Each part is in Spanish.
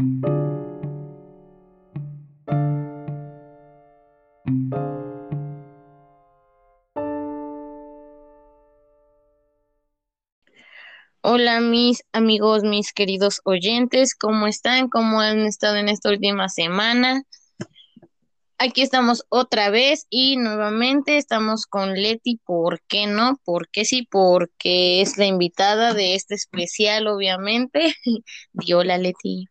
Hola mis amigos, mis queridos oyentes, ¿cómo están? ¿Cómo han estado en esta última semana? Aquí estamos otra vez y nuevamente estamos con Leti. ¿Por qué no? ¿Por qué sí? Porque es la invitada de este especial, obviamente. Di hola, Leti.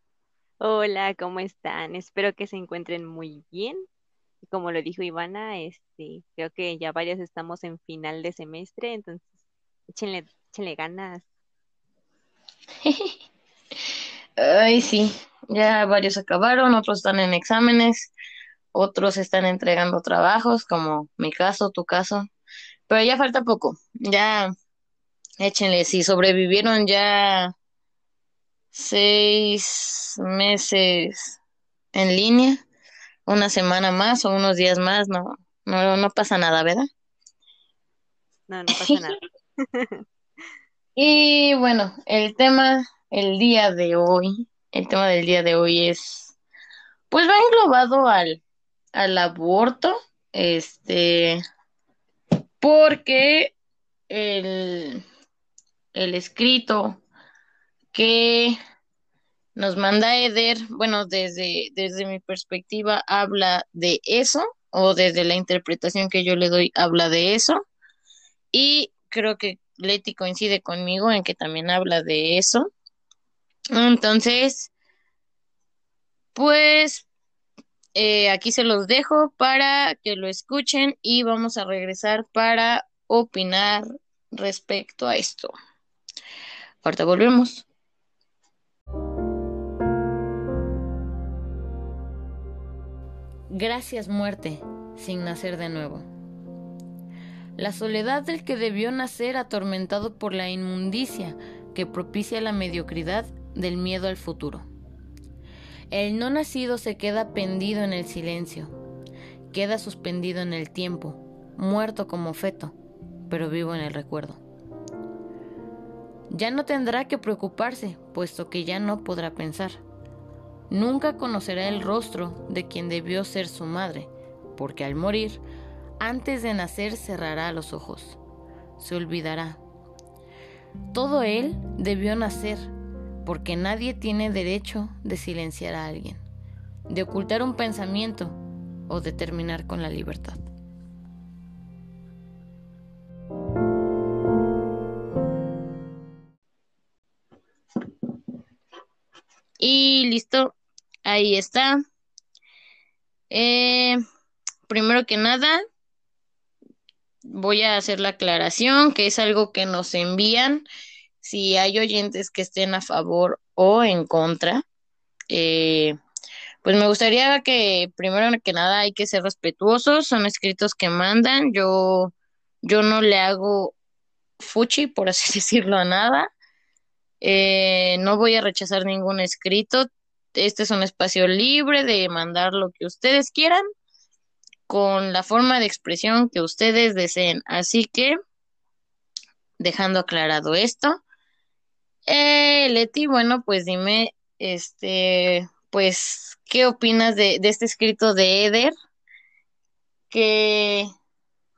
Hola, ¿cómo están? Espero que se encuentren muy bien. Como lo dijo Ivana, este, creo que ya varios estamos en final de semestre, entonces échenle, échenle ganas. Ay, sí, ya varios acabaron, otros están en exámenes, otros están entregando trabajos, como mi caso, tu caso, pero ya falta poco, ya échenle, si sobrevivieron ya seis meses en línea, una semana más o unos días más, no, no, no pasa nada, ¿verdad? No, no pasa nada. Y bueno, el tema, el día de hoy, el tema del día de hoy es, pues va englobado al, al aborto, este, porque el, el escrito que nos manda Eder, bueno, desde, desde mi perspectiva habla de eso, o desde la interpretación que yo le doy habla de eso, y creo que Leti coincide conmigo en que también habla de eso. Entonces, pues eh, aquí se los dejo para que lo escuchen y vamos a regresar para opinar respecto a esto. Ahorita volvemos. Gracias muerte, sin nacer de nuevo la soledad del que debió nacer atormentado por la inmundicia que propicia la mediocridad del miedo al futuro. El no nacido se queda pendido en el silencio, queda suspendido en el tiempo, muerto como feto, pero vivo en el recuerdo. Ya no tendrá que preocuparse, puesto que ya no podrá pensar. Nunca conocerá el rostro de quien debió ser su madre, porque al morir antes de nacer cerrará los ojos, se olvidará. Todo él debió nacer, porque nadie tiene derecho de silenciar a alguien, de ocultar un pensamiento o de terminar con la libertad. Y listo, ahí está. Eh, primero que nada, voy a hacer la aclaración, que es algo que nos envían si hay oyentes que estén a favor o en contra. Eh, pues me gustaría que primero que nada hay que ser respetuosos, son escritos que mandan, yo, yo no le hago fuchi, por así decirlo, a nada. Eh, no voy a rechazar ningún escrito. Este es un espacio libre de mandar lo que ustedes quieran con la forma de expresión que ustedes deseen. Así que, dejando aclarado esto, eh, Leti, bueno, pues dime, este, pues, ¿qué opinas de, de este escrito de Eder? ¿Qué,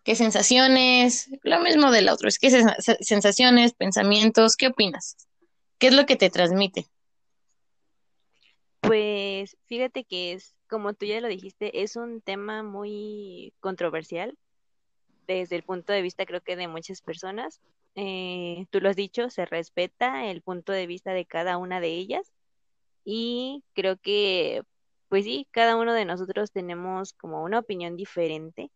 qué sensaciones? Lo mismo del otro, es que sensaciones, pensamientos, ¿qué opinas? ¿Qué es lo que te transmite? Pues fíjate que es como tú ya lo dijiste, es un tema muy controversial desde el punto de vista creo que de muchas personas. Eh, tú lo has dicho, se respeta el punto de vista de cada una de ellas y creo que, pues sí, cada uno de nosotros tenemos como una opinión diferente.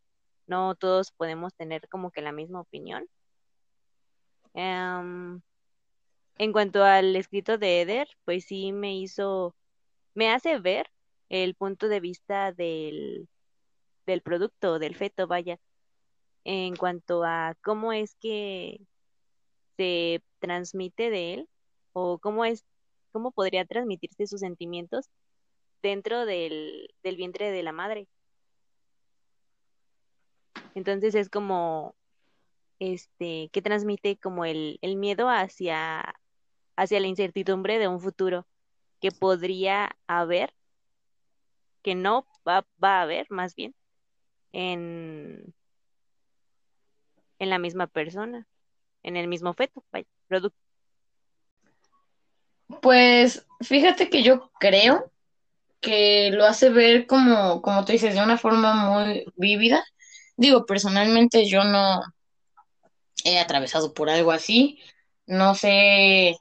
No todos podemos tener como que la misma opinión. Em, en cuanto al escrito de Eder, pues sí me hizo, me hace ver el punto de vista del, del producto, del feto, vaya, en cuanto a cómo es que se transmite de él o cómo es, cómo podría transmitirse sus sentimientos dentro del, del vientre de la madre. Entonces es como, este, que transmite como el, el miedo hacia, hacia la incertidumbre de un futuro que podría haber, que no va, va a haber más bien, en, en la misma persona, en el mismo feto, vaya, producto. Pues fíjate que yo creo que lo hace ver como, como tú dices, de una forma muy vívida. Digo, personalmente yo no he atravesado por algo así. No sé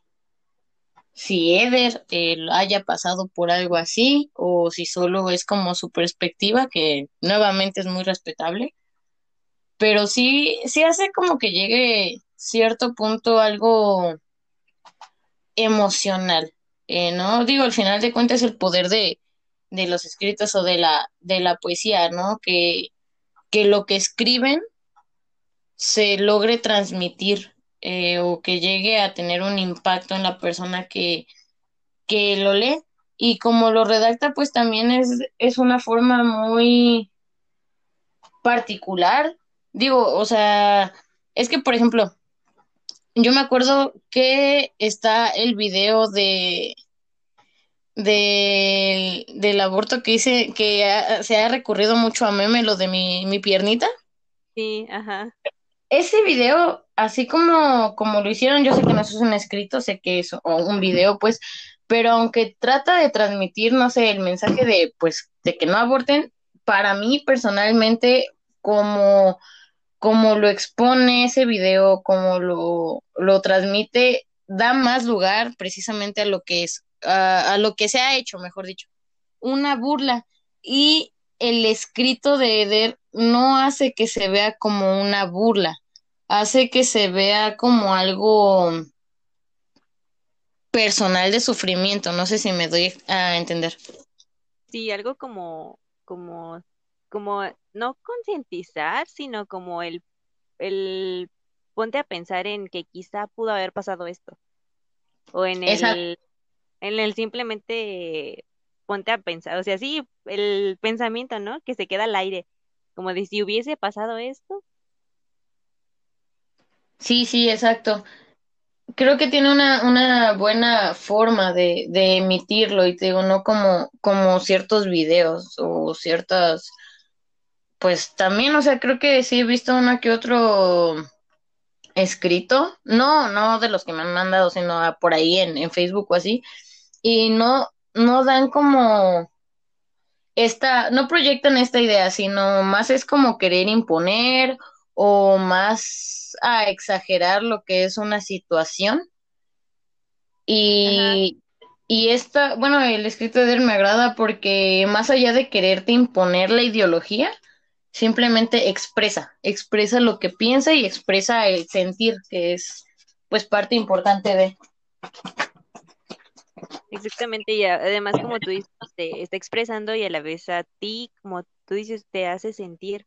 si Eder eh, haya pasado por algo así o si solo es como su perspectiva, que nuevamente es muy respetable. Pero sí, sí hace como que llegue cierto punto algo emocional, eh, ¿no? Digo, al final de cuentas el poder de, de los escritos o de la, de la poesía, ¿no? Que, que lo que escriben se logre transmitir eh, o que llegue a tener un impacto en la persona que, que lo lee. Y como lo redacta, pues también es, es una forma muy particular. Digo, o sea, es que, por ejemplo, yo me acuerdo que está el video de, de del aborto que hice, que ha- se ha recurrido mucho a meme, lo de mi, mi piernita. Sí, ajá. Ese video, así como, como lo hicieron, yo sé que no es un escrito, sé que es o un video, pues, pero aunque trata de transmitir, no sé, el mensaje de, pues, de que no aborten, para mí personalmente, como, como lo expone ese video, como lo, lo transmite, da más lugar precisamente a lo que es, a, a lo que se ha hecho, mejor dicho, una burla. Y el escrito de Eder no hace que se vea como una burla hace que se vea como algo personal de sufrimiento. No sé si me doy a entender. Sí, algo como, como, como, no concientizar, sino como el, el ponte a pensar en que quizá pudo haber pasado esto. O en Exacto. el, en el simplemente ponte a pensar. O sea, sí, el pensamiento, ¿no? Que se queda al aire. Como de si hubiese pasado esto. Sí, sí, exacto. Creo que tiene una, una buena forma de, de emitirlo y te digo, no como, como ciertos videos o ciertas, pues también, o sea, creo que sí he visto uno que otro escrito, no, no de los que me han mandado, sino por ahí en, en Facebook o así, y no, no dan como esta, no proyectan esta idea, sino más es como querer imponer o más a exagerar lo que es una situación. Y, y esta, bueno, el escrito de él me agrada porque más allá de quererte imponer la ideología, simplemente expresa, expresa lo que piensa y expresa el sentir, que es pues parte importante de. Exactamente, y además como tú dices, te está expresando y a la vez a ti, como tú dices, te hace sentir.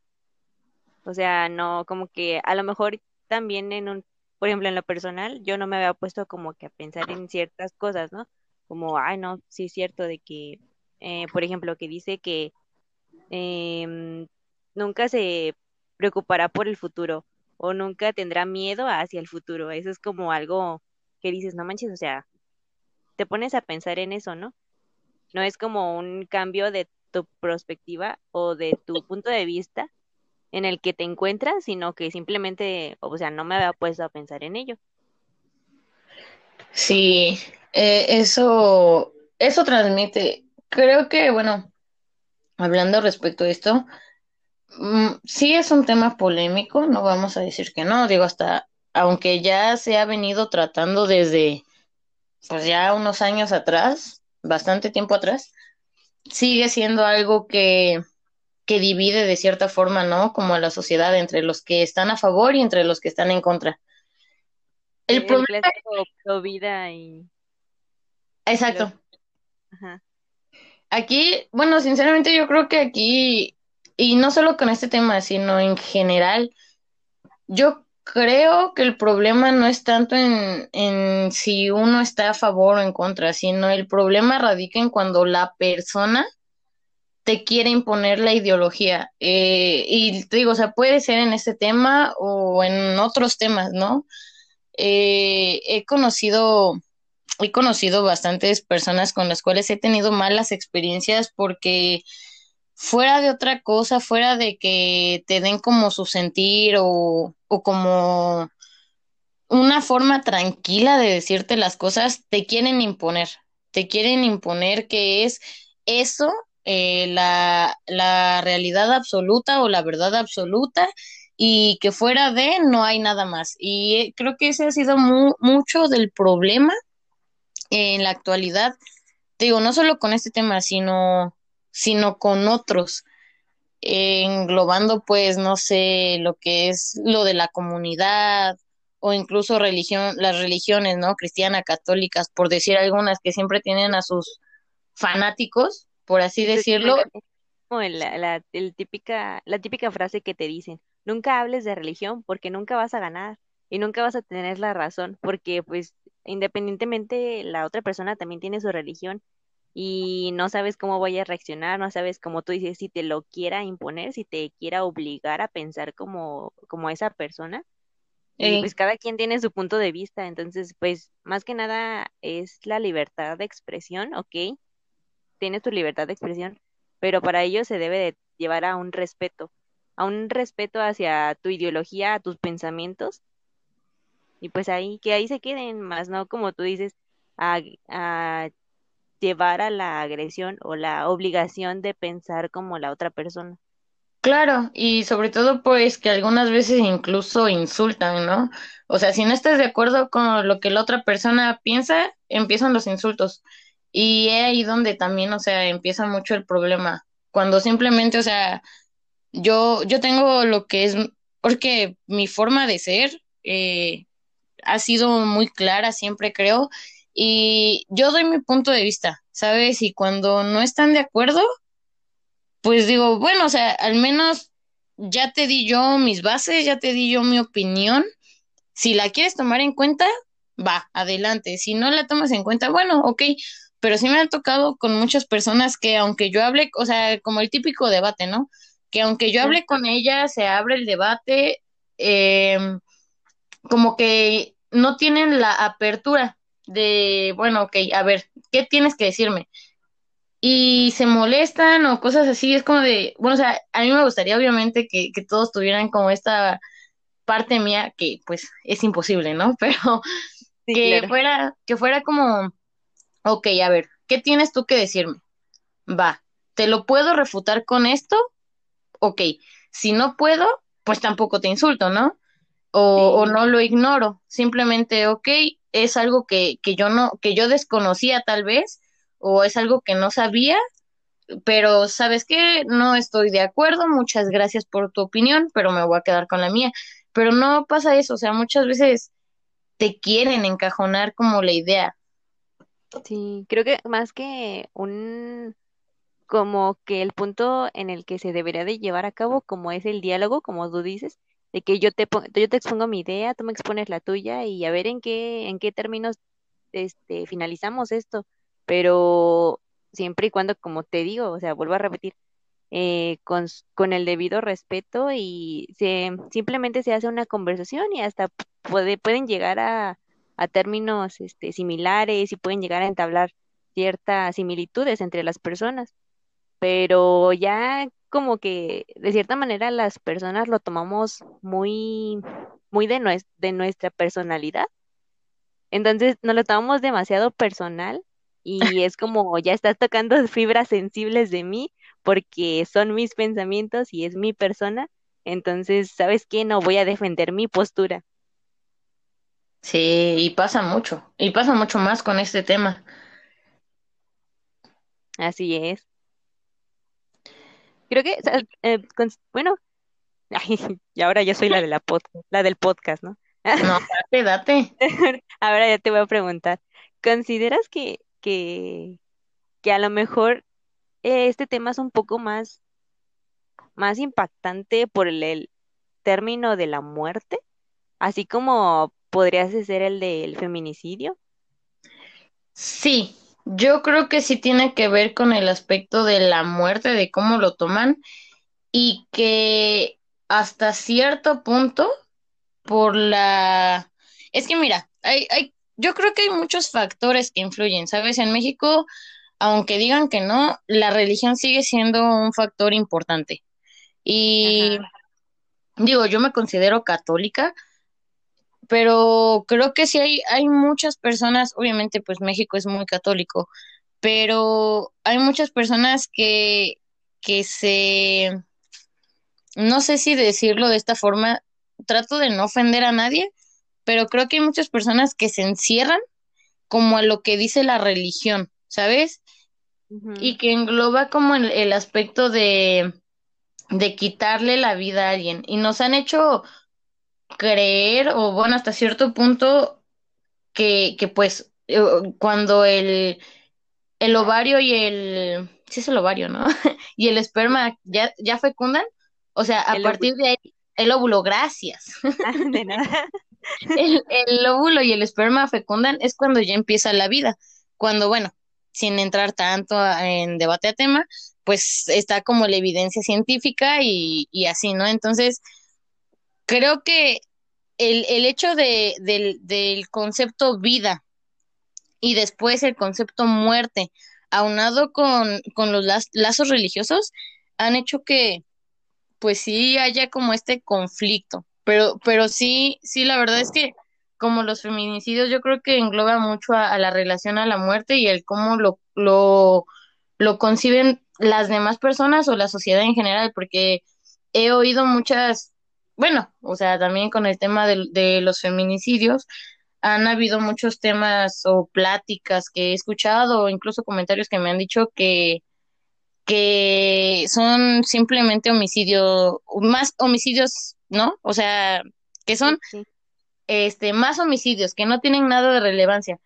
O sea, no, como que a lo mejor también en un, por ejemplo, en lo personal, yo no me había puesto como que a pensar en ciertas cosas, ¿no? Como, ay, no, sí es cierto de que, eh, por ejemplo, que dice que em, nunca se preocupará por el futuro o nunca tendrá miedo hacia el futuro. Eso es como algo que dices, no manches, o sea, te pones a pensar en eso, ¿no? No es como un cambio de tu perspectiva o de tu punto de vista en el que te encuentras, sino que simplemente, o sea, no me había puesto a pensar en ello. Sí, eh, eso, eso transmite. Creo que, bueno, hablando respecto a esto, mm, sí es un tema polémico, no vamos a decir que no, digo, hasta, aunque ya se ha venido tratando desde, pues ya unos años atrás, bastante tiempo atrás, sigue siendo algo que, que divide de cierta forma, ¿no? Como a la sociedad entre los que están a favor y entre los que están en contra. El el problema, pro vida y exacto. ajá, Aquí, bueno, sinceramente yo creo que aquí, y no solo con este tema, sino en general, yo creo que el problema no es tanto en, en si uno está a favor o en contra, sino el problema radica en cuando la persona te quiere imponer la ideología. Eh, y te digo, o sea, puede ser en este tema o en otros temas, ¿no? Eh, he conocido he conocido bastantes personas con las cuales he tenido malas experiencias porque fuera de otra cosa, fuera de que te den como su sentir o, o como una forma tranquila de decirte las cosas, te quieren imponer, te quieren imponer que es eso eh, la, la realidad absoluta o la verdad absoluta y que fuera de no hay nada más. Y eh, creo que ese ha sido mu mucho del problema en la actualidad. Digo, no solo con este tema, sino, sino con otros, eh, englobando pues, no sé, lo que es lo de la comunidad o incluso religión, las religiones, ¿no? Cristiana, católicas, por decir algunas que siempre tienen a sus fanáticos, por así decirlo. La, la, el típica, la típica frase que te dicen, nunca hables de religión porque nunca vas a ganar y nunca vas a tener la razón, porque pues independientemente la otra persona también tiene su religión y no sabes cómo vaya a reaccionar, no sabes cómo tú dices si te lo quiera imponer, si te quiera obligar a pensar como, como esa persona. Y pues cada quien tiene su punto de vista, entonces pues más que nada es la libertad de expresión, ¿ok? Tienes tu libertad de expresión, pero para ello se debe de llevar a un respeto, a un respeto hacia tu ideología, a tus pensamientos, y pues ahí, que ahí se queden, más no como tú dices, a, a llevar a la agresión o la obligación de pensar como la otra persona. Claro, y sobre todo pues que algunas veces incluso insultan, ¿no? O sea, si no estás de acuerdo con lo que la otra persona piensa, empiezan los insultos. Y es ahí donde también, o sea, empieza mucho el problema. Cuando simplemente, o sea, yo, yo tengo lo que es, porque mi forma de ser eh, ha sido muy clara, siempre creo, y yo doy mi punto de vista, ¿sabes? Y cuando no están de acuerdo, pues digo, bueno, o sea, al menos ya te di yo mis bases, ya te di yo mi opinión. Si la quieres tomar en cuenta, va, adelante. Si no la tomas en cuenta, bueno, ok. Pero sí me ha tocado con muchas personas que aunque yo hable, o sea, como el típico debate, ¿no? Que aunque yo hable con ella, se abre el debate, eh, como que no tienen la apertura de, bueno, ok, a ver, ¿qué tienes que decirme? Y se molestan o cosas así, es como de, bueno, o sea, a mí me gustaría obviamente que, que todos tuvieran como esta parte mía, que pues es imposible, ¿no? Pero Sí, que claro. fuera, que fuera como, ok, a ver, ¿qué tienes tú que decirme? Va, ¿te lo puedo refutar con esto? Ok, si no puedo, pues tampoco te insulto, ¿no? o, o no lo ignoro, simplemente, ok, es algo que, que yo no, que yo desconocía tal vez, o es algo que no sabía, pero ¿sabes qué? No estoy de acuerdo, muchas gracias por tu opinión, pero me voy a quedar con la mía. Pero no pasa eso, o sea, muchas veces te quieren encajonar como la idea. Sí, creo que más que un, como que el punto en el que se debería de llevar a cabo, como es el diálogo, como tú dices, de que yo te, yo te expongo mi idea, tú me expones la tuya y a ver en qué, en qué términos este, finalizamos esto, pero siempre y cuando, como te digo, o sea, vuelvo a repetir, eh, con, con el debido respeto y se, simplemente se hace una conversación y hasta puede, pueden llegar a, a términos este, similares y pueden llegar a entablar ciertas similitudes entre las personas, pero ya como que de cierta manera las personas lo tomamos muy, muy de, nues- de nuestra personalidad entonces nos lo tomamos demasiado personal y es como ya estás tocando fibras sensibles de mí porque son mis pensamientos y es mi persona. Entonces, ¿sabes qué? No voy a defender mi postura. Sí, y pasa mucho, y pasa mucho más con este tema. Así es. Creo que, eh, bueno, y ahora yo soy la de la podcast, la del podcast, ¿no? No, date, date. Ahora ya te voy a preguntar, ¿consideras que, que, que a lo mejor eh, este tema es un poco más, más impactante por el, el término de la muerte, así como podría ser el del feminicidio. Sí, yo creo que sí tiene que ver con el aspecto de la muerte, de cómo lo toman, y que hasta cierto punto, por la... Es que mira, hay, hay yo creo que hay muchos factores que influyen, ¿sabes? En México, aunque digan que no, la religión sigue siendo un factor importante. Y Ajá. digo, yo me considero católica, pero creo que sí hay, hay muchas personas, obviamente pues México es muy católico, pero hay muchas personas que, que se, no sé si decirlo de esta forma, trato de no ofender a nadie, pero creo que hay muchas personas que se encierran como a lo que dice la religión, ¿sabes? Y que engloba como el, el aspecto de, de quitarle la vida a alguien. Y nos han hecho creer, o bueno, hasta cierto punto, que, que pues eh, cuando el, el ovario y el, sí es el ovario, ¿no? Y el esperma ya, ya fecundan, o sea, a El óvulo. partir de ahí, el óvulo, gracias. Ah, de nada. El, el óvulo y el esperma fecundan es cuando ya empieza la vida. Cuando, bueno, sin entrar tanto a- en debate a tema, pues está como la evidencia científica y, y así, ¿no? Entonces, creo que el, el hecho de, del, del concepto vida y después el concepto muerte, aunado con, con los laz- lazos religiosos, han hecho que, pues sí haya como este conflicto. Pero, pero sí, sí, la verdad es que como los feminicidios, yo creo que engloba mucho a, a la relación a la muerte y el cómo lo, lo, lo conciben las demás personas o la sociedad en general, porque he oído muchas, bueno, o sea, también con el tema de, de los feminicidios, han habido muchos temas o pláticas que he escuchado o incluso comentarios que me han dicho que que son simplemente homicidio, más homicidios, ¿no? O sea, que son sí. este más homicidios que no tienen nada de relevancia.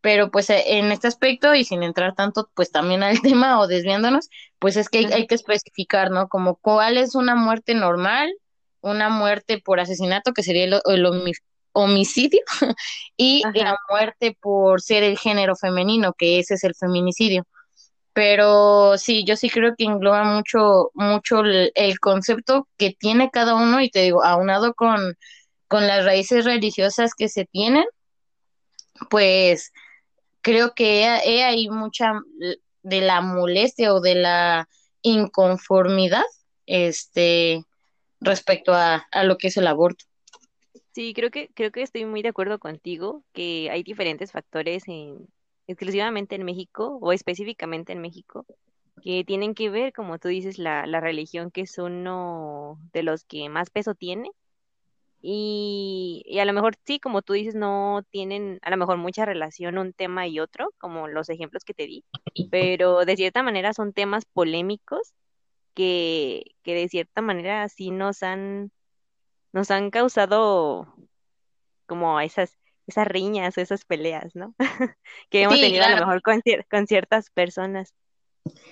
Pero pues eh, en este aspecto y sin entrar tanto pues también al tema o desviándonos, pues es que hay que especificar, ¿no? Como cuál es una muerte normal, una muerte por asesinato, que sería el, el homi- homicidio, y la muerte por ser el género femenino, que ese es el feminicidio. Pero sí, yo sí creo que engloba mucho, mucho el, el concepto que tiene cada uno y te digo, aunado con, con las raíces religiosas que se tienen, pues creo que he, he ahí mucha de la molestia o de la inconformidad, este, respecto a, a lo que es el aborto. Sí, creo que, creo que estoy muy de acuerdo contigo que hay diferentes factores en, exclusivamente en México o específicamente en México que tienen que ver, como tú dices, la, la religión, que es uno de los que más peso tiene. Y, y a lo mejor sí, como tú dices, no tienen a lo mejor mucha relación un tema y otro, como los ejemplos que te di, pero de cierta manera son temas polémicos que, que de cierta manera sí nos han, nos han causado como esas, esas riñas, esas peleas, ¿no? Que hemos Sí, tenido a lo mejor con, cier- con ciertas personas.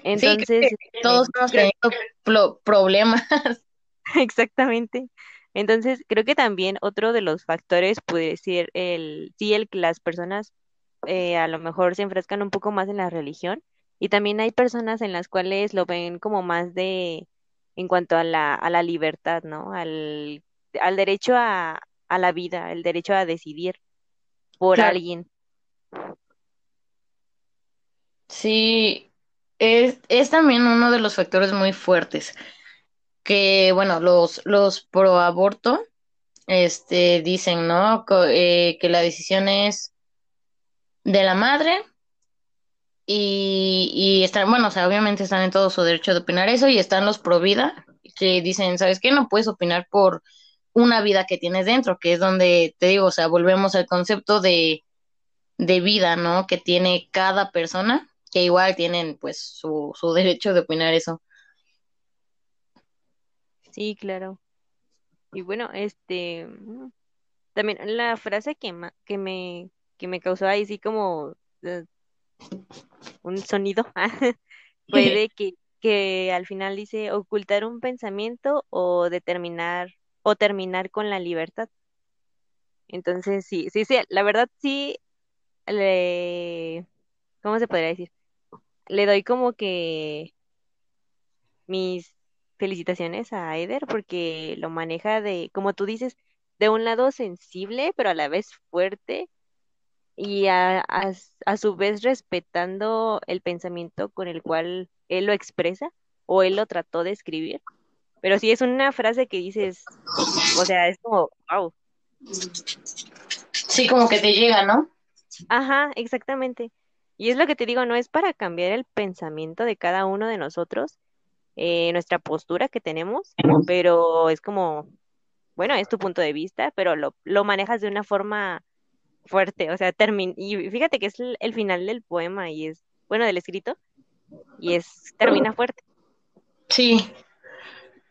Entonces, que todos este, hemos tenido pro- problemas. exactamente. Entonces, creo que también otro de los factores puede ser el, sí, el que las personas eh, a lo mejor se enfrascan un poco más en la religión y también hay personas en las cuales lo ven como más de, en cuanto a la, a la libertad, ¿no? Al, al derecho a, a la vida, el derecho a decidir por Claro. alguien. Sí, es, es también uno de los factores muy fuertes, que bueno, los, los pro aborto, este, dicen, ¿no? Co- eh, que la decisión es de la madre y, y están, bueno, o sea, obviamente están en todo su derecho de opinar eso y están los pro vida, que dicen, ¿sabes qué? No puedes opinar por una vida que tienes dentro, que es donde, te digo, o sea, volvemos al concepto de, de vida, ¿no? Que tiene cada persona, que igual tienen pues su, su derecho de opinar eso. Sí, claro. Y bueno, este, mm, también la frase que, ma- que me, que me causó ahí sí como eh, un sonido fue de que, que al final dice ocultar un pensamiento o determinar o terminar con la libertad. Entonces, sí, sí, sí, la verdad sí, le, ¿cómo se podría decir? Le doy como que mis felicitaciones a Eder porque lo maneja de, como tú dices, de un lado sensible, pero a la vez fuerte y a, a, a su vez respetando el pensamiento con el cual él lo expresa o él lo trató de escribir. Pero sí es una frase que dices, o sea, es como, wow. Sí, como que te llega, ¿no? Ajá, exactamente. Y es lo que te digo, no es para cambiar el pensamiento de cada uno de nosotros, eh, nuestra postura que tenemos, pero es como, bueno, es tu punto de vista, pero lo, lo manejas de una forma fuerte, o sea, termina, y fíjate que es el, el final del poema y es, bueno, del escrito, y es, termina fuerte. Sí,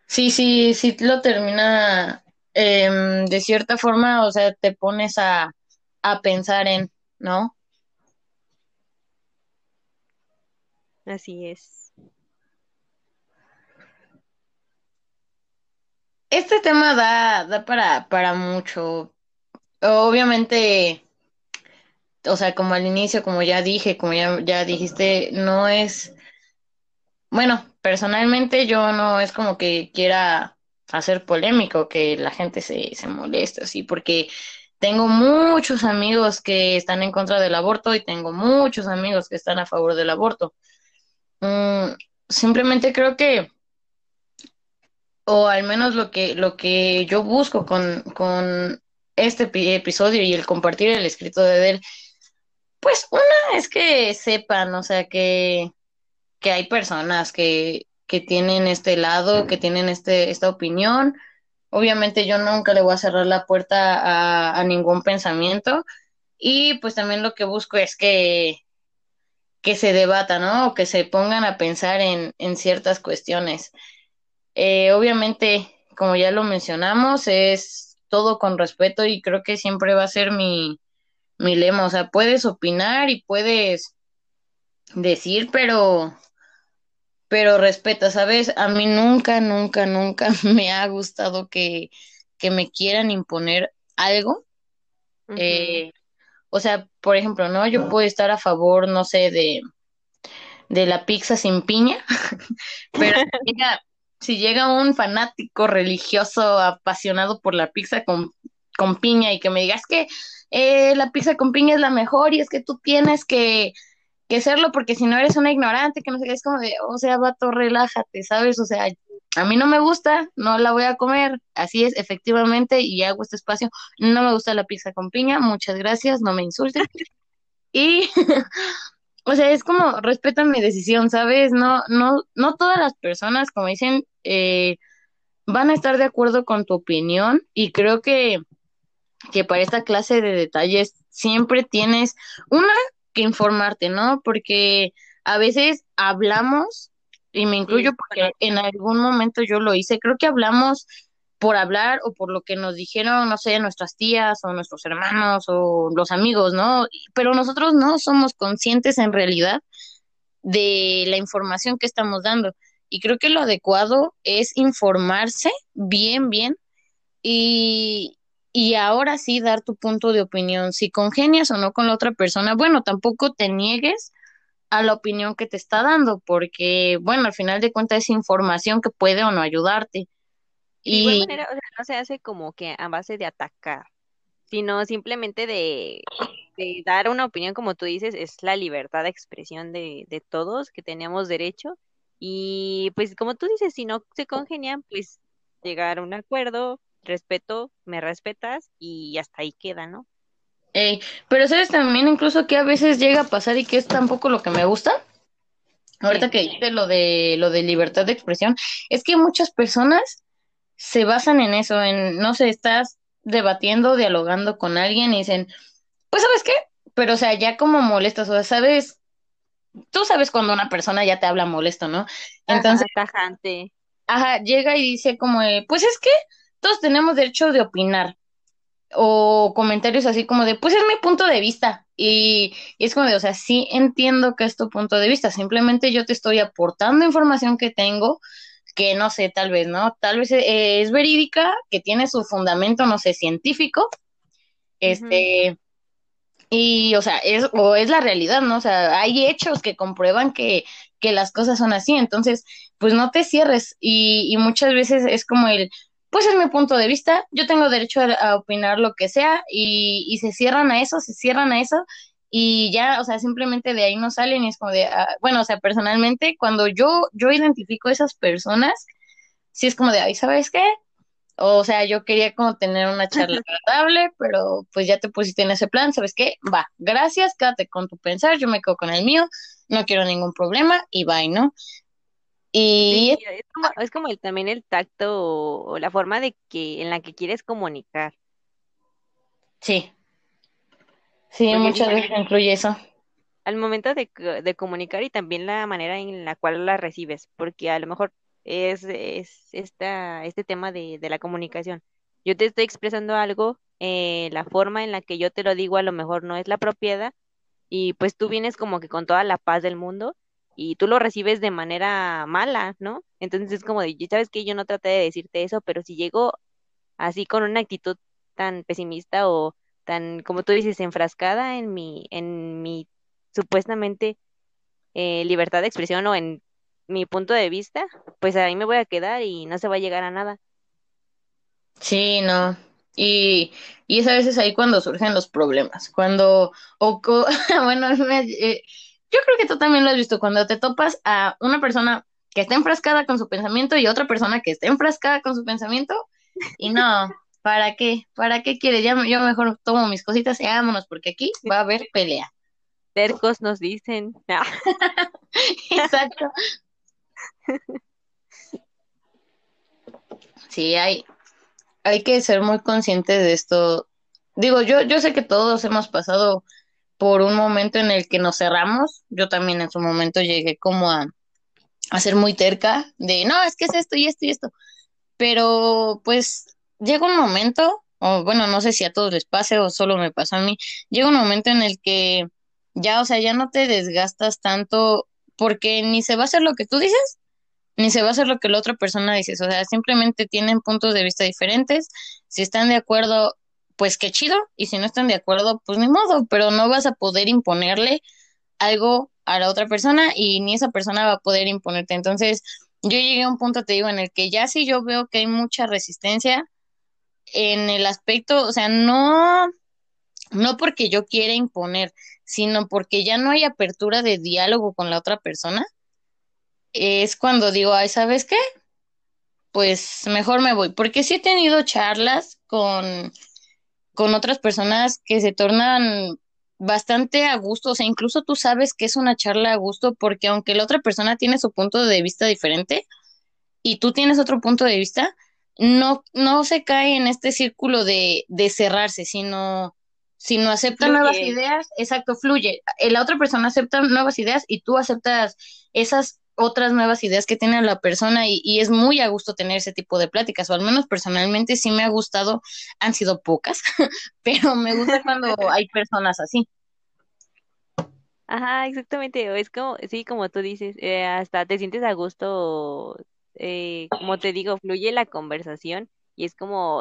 sí, sí, sí lo termina em, de cierta forma, o sea, te pones a, a pensar en, ¿no? Así es. Este tema da, da para, para mucho. Obviamente, o sea, como al inicio, como ya dije, como ya, ya dijiste, no es, bueno, personalmente yo no es como que quiera hacer polémico, que la gente se, se moleste así, porque tengo muchos amigos que están en contra del aborto y tengo muchos amigos que están a favor del aborto. Mm, simplemente creo que, o al menos lo que, lo que yo busco con, con este epi- episodio y el compartir el escrito de él, pues una es que sepan, o sea, que, que hay personas que, que tienen este lado, que tienen este, esta opinión. Obviamente yo nunca le voy a cerrar la puerta a, a ningún pensamiento y pues también lo que busco es que, que se debata, ¿no? O que se pongan a pensar en, en ciertas cuestiones. Eh, obviamente, como ya lo mencionamos, es todo con respeto y creo que siempre va a ser mi, mi lema. O sea, puedes opinar y puedes decir, pero, pero respeta, ¿sabes? A mí nunca, nunca, nunca me ha gustado que, que me quieran imponer algo. Eh, o sea, por ejemplo, ¿no? Yo puedo estar a favor, no sé, de, de la pizza sin piña, pero si llega, si llega un fanático religioso apasionado por la pizza con, con piña y que me digas que eh, la pizza con piña es la mejor y es que tú tienes que, que serlo porque si no eres una ignorante, que no sé qué, es como de, o sea, vato, relájate, ¿sabes? O sea, a mí no me gusta, no la voy a comer, así es, efectivamente, y hago este espacio, no me gusta la pizza con piña, muchas gracias, no me insulten. Y O sea, es como respetan mi decisión, ¿sabes? No, no, no todas las personas, como dicen, eh, van a estar de acuerdo con tu opinión y creo que, que para esta clase de detalles siempre tienes una que informarte, ¿no? Porque a veces hablamos, y me incluyo porque en algún momento yo lo hice, creo que hablamos por hablar o por lo que nos dijeron, no sé, nuestras tías o nuestros hermanos o los amigos, ¿no? Pero nosotros no somos conscientes en realidad de la información que estamos dando. Y creo que lo adecuado es informarse bien, bien y, y ahora sí dar tu punto de opinión. Si congenias o no con la otra persona, bueno, tampoco te niegues a la opinión que te está dando, porque, bueno, al final de cuentas es información que puede o no ayudarte. y de igual manera, o sea, no se hace como que a base de atacar, sino simplemente de, de dar una opinión, como tú dices, es la libertad de expresión de, de todos que tenemos derecho. Y pues como tú dices, si no se congenian, pues llegar a un acuerdo, respeto, me respetas y hasta ahí queda, ¿no? pero sabes también incluso que a veces llega a pasar y que es tampoco lo que me gusta. Ahorita que dijiste lo de lo de libertad de expresión, es que muchas personas se basan en eso, en, no sé, estás debatiendo, dialogando con alguien y dicen, pues ¿sabes qué? Pero o sea, ya como molestas, o sea, sabes, tú sabes cuando una persona ya te habla molesto, ¿no? Entonces, Ajá, tajante. ajá, llega y dice como, pues es que todos tenemos derecho de opinar, o comentarios así como de, pues es mi punto de vista. Y, y es como de, o sea, sí entiendo que es tu punto de vista, simplemente yo te estoy aportando información que tengo, que no sé, tal vez, ¿no? Tal vez eh, es verídica, que tiene su fundamento, no sé, científico, este, y, o sea, es, o es la realidad, ¿no? O sea, hay hechos que comprueban que, que las cosas son así, entonces, pues no te cierres, y, y muchas veces es como el, pues es mi punto de vista, yo tengo derecho a, opinar lo que sea y, y, se cierran a eso, se cierran a eso y ya, o sea, simplemente de ahí no salen y es como de, ah, bueno, o sea, personalmente, cuando yo, yo identifico esas personas, sí es como de, ay, ¿sabes qué? O sea, yo quería como tener una charla agradable, pero pues ya te pusiste en ese plan, ¿sabes qué? Va, gracias, quédate con tu pensar, yo me quedo con el mío, no quiero ningún problema y bye, ¿no? Y es como, es como el, también el tacto o, la forma de que en la que quieres comunicar. Sí. Sí, muchas veces incluye eso. Al momento de, de comunicar y también la manera en la cual la recibes, porque a lo mejor es, es esta, este tema de, de la comunicación. Yo te estoy expresando algo, eh, la forma en la que yo te lo digo a lo mejor no es la propiedad y pues tú vienes como que con toda la paz del mundo y tú lo recibes de manera mala, ¿no? Entonces es como de, sabes que yo no traté de decirte eso, pero si llego así con una actitud tan pesimista o tan, como tú dices, enfrascada en mi, en mi supuestamente eh, libertad de expresión o en mi punto de vista, pues ahí me voy a quedar y no se va a llegar a nada. Sí, no. Y, y es a veces ahí cuando surgen los problemas, cuando, o, bueno, eh, yo creo que tú también lo has visto, cuando te topas a una persona que está enfrascada con su pensamiento y otra persona que está enfrascada con su pensamiento, y no, ¿para qué? ¿Para qué quiere? Ya, yo mejor tomo mis cositas y vámonos, porque aquí va a haber pelea. Tercos nos dicen. Exacto. Sí, hay, hay que ser muy conscientes de esto. Digo, yo, yo sé que todos hemos pasado por un momento en el que nos cerramos. Yo también en su momento llegué como a, ser muy terca de, no, es que es esto y esto y esto. Pero pues llega un momento, o bueno, no sé si a todos les pase o solo me pasa a mí, llega un momento en el que ya, o sea, ya no te desgastas tanto porque ni se va a hacer lo que tú dices, ni se va a hacer lo que la otra persona dice. O sea, simplemente tienen puntos de vista diferentes. Si están de acuerdo, pues qué chido. Y si no están de acuerdo, pues ni modo. Pero no vas a poder imponerle algo a la otra persona y ni esa persona va a poder imponerte. Entonces, yo llegué a un punto, te digo, en el que ya si yo veo que hay mucha resistencia en el aspecto, o sea, no, no porque yo quiera imponer, sino porque ya no hay apertura de diálogo con la otra persona es cuando digo, ay, ¿sabes qué? Pues mejor me voy, porque sí he tenido charlas con, con otras personas que se tornan bastante a gusto, o sea, incluso tú sabes que es una charla a gusto porque aunque la otra persona tiene su punto de vista diferente y tú tienes otro punto de vista, no, no se cae en este círculo de, de cerrarse, sino, sino acepta nuevas ideas, exacto, fluye. La otra persona acepta nuevas ideas y tú aceptas esas otras nuevas ideas que tiene la persona y, es muy a gusto tener ese tipo de pláticas, o al menos personalmente sí me ha gustado, han sido pocas, pero me gusta cuando hay personas así. Ajá, exactamente, es como, sí, como tú dices, eh, hasta te sientes a gusto, eh, como te digo, fluye la conversación y es como,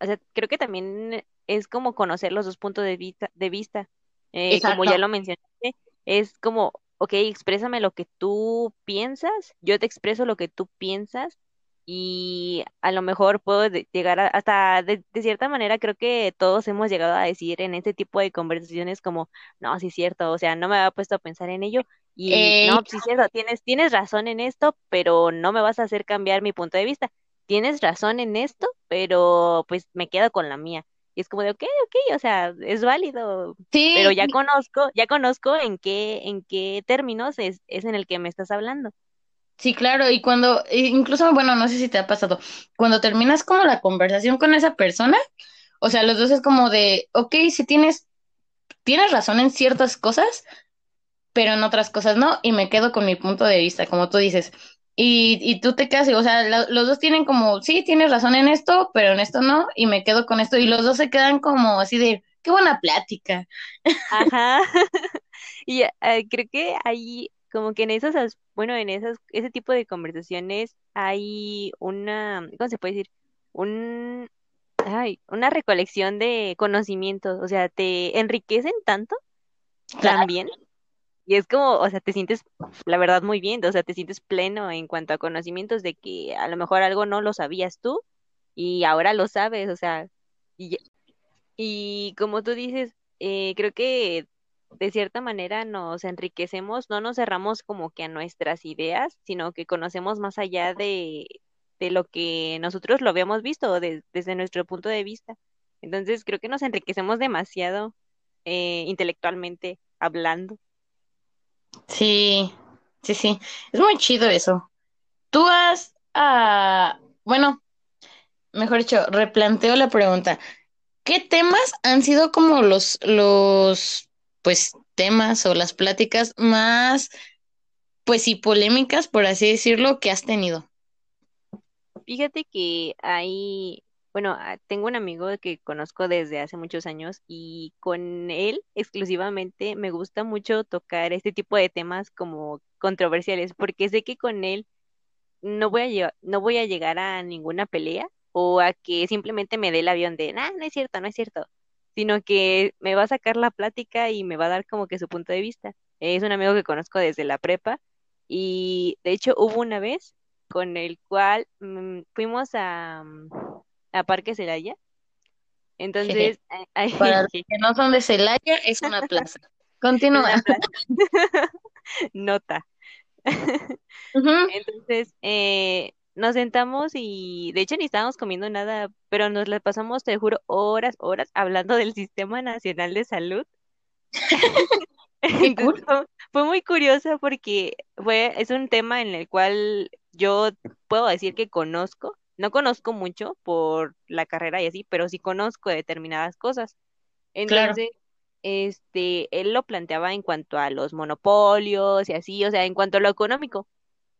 o sea, creo que también es como conocer los dos puntos de vista, de vista. Eh, como ya lo mencionaste, es como ok, exprésame lo que tú piensas, yo te expreso lo que tú piensas y a lo mejor puedo llegar a, hasta de, cierta manera creo que todos hemos llegado a decir en este tipo de conversaciones como, no, sí es cierto, o sea, no me había puesto a pensar en ello y eh, no, sí es cierto, tienes, tienes razón en esto, pero no me vas a hacer cambiar mi punto de vista. Tienes razón en esto, pero pues me quedo con la mía. Y es como de, ok, ok, o sea, es válido. Sí. Pero ya conozco, ya conozco en qué, en qué términos es, es en el que me estás hablando. Sí, claro, y cuando, incluso, bueno, no sé si te ha pasado, cuando terminas como la conversación con esa persona, o sea, los dos es como de, ok, si tienes, tienes razón en ciertas cosas, pero en otras cosas no, y me quedo con mi punto de vista, como tú dices, y, y tú te quedas, o sea, los dos tienen como, sí, tienes razón en esto, pero en esto no, y me quedo con esto, y los dos se quedan como así de, qué buena plática. Ajá. y eh, creo que hay como que en esas, bueno, en esas, ese tipo de conversaciones hay una, ¿cómo se puede decir? Un, ay, una recolección de conocimientos, o sea, te enriquecen tanto también y es como, o sea, te sientes, la verdad, muy bien, o sea, te sientes pleno en cuanto a conocimientos de que a lo mejor algo no lo sabías tú y ahora lo sabes, o sea, y, y como tú dices, eh, creo que de cierta manera nos enriquecemos, no nos cerramos como que a nuestras ideas, sino que conocemos más allá de, de lo que nosotros lo habíamos visto desde nuestro punto de vista. Entonces creo que nos enriquecemos demasiado eh, intelectualmente hablando. Sí, sí, sí. Es muy chido eso. Tú has, ah, bueno, mejor dicho, replanteo la pregunta. ¿Qué temas han sido como los, los, pues, temas o las pláticas más, pues, y polémicas, por así decirlo, que has tenido? Fíjate que hay, bueno, ah, tengo un amigo que conozco desde hace muchos años y con él exclusivamente me gusta mucho tocar este tipo de temas como controversiales, porque sé que con él no voy a llevar, no voy a llegar a ninguna pelea o a que simplemente me dé el avión de, nah, no es cierto, no es cierto, sino que me va a sacar la plática y me va a dar como que su punto de vista. Es un amigo que conozco desde la prepa y de hecho hubo una vez con el cual mm, fuimos a, mm, a Parque Celaya. Entonces, para los que no son de Celaya, es una plaza. Continúa. Nota. Entonces, eh, nos sentamos y de hecho ni estábamos comiendo nada, pero nos la pasamos, te juro, horas, horas hablando del Sistema Nacional de Salud. fue, muy curiosa porque fue, es un tema en el cual yo puedo decir que conozco, no conozco mucho por la carrera y así, pero sí conozco determinadas cosas. Entonces, este, él lo planteaba en cuanto a los monopolios y así, o sea, en cuanto a lo económico.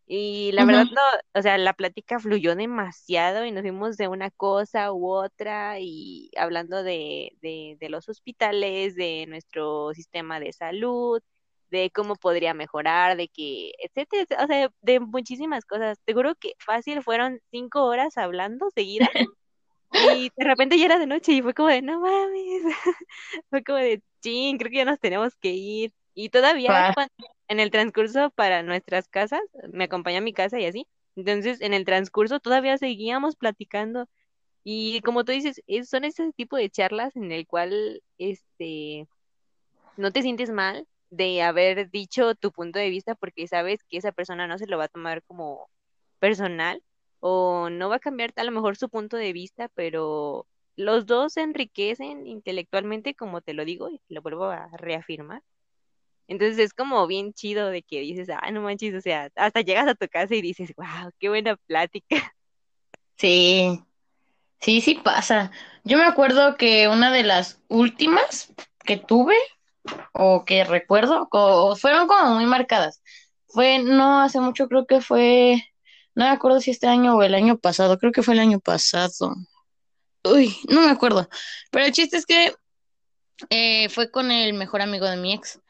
Y la verdad, no, o sea, la plática fluyó demasiado y nos fuimos de una cosa u otra y hablando de, de, de los hospitales, de nuestro sistema de salud, de cómo podría mejorar, de que, etcétera, o sea, de muchísimas cosas. Te juro que fácil fueron cinco horas hablando seguidas y de repente ya era de noche y fue como de, no mames, fue como de, ching, creo que ya nos tenemos que ir. Y todavía en el transcurso para nuestras casas, me acompañó a mi casa y así, entonces en el transcurso todavía seguíamos platicando. Y como tú dices, son ese tipo de charlas en el cual, este, no te sientes mal, de haber dicho tu punto de vista porque sabes que esa persona no se lo va a tomar como personal o no va a cambiar a lo mejor su punto de vista, pero los dos se enriquecen intelectualmente, como te lo digo y lo vuelvo a reafirmar. Entonces es como bien chido de que dices, ah, no manches, o sea, hasta llegas a tu casa y dices, wow, qué buena plática. Sí, sí, sí pasa. Yo me acuerdo que una de las últimas que tuve o que recuerdo, o fueron como muy marcadas. Fue, no hace mucho, creo que fue, no me acuerdo si este año o el año pasado, creo que fue el año pasado. Uy, no me acuerdo. Pero el chiste es que eh, fue con el mejor amigo de mi ex.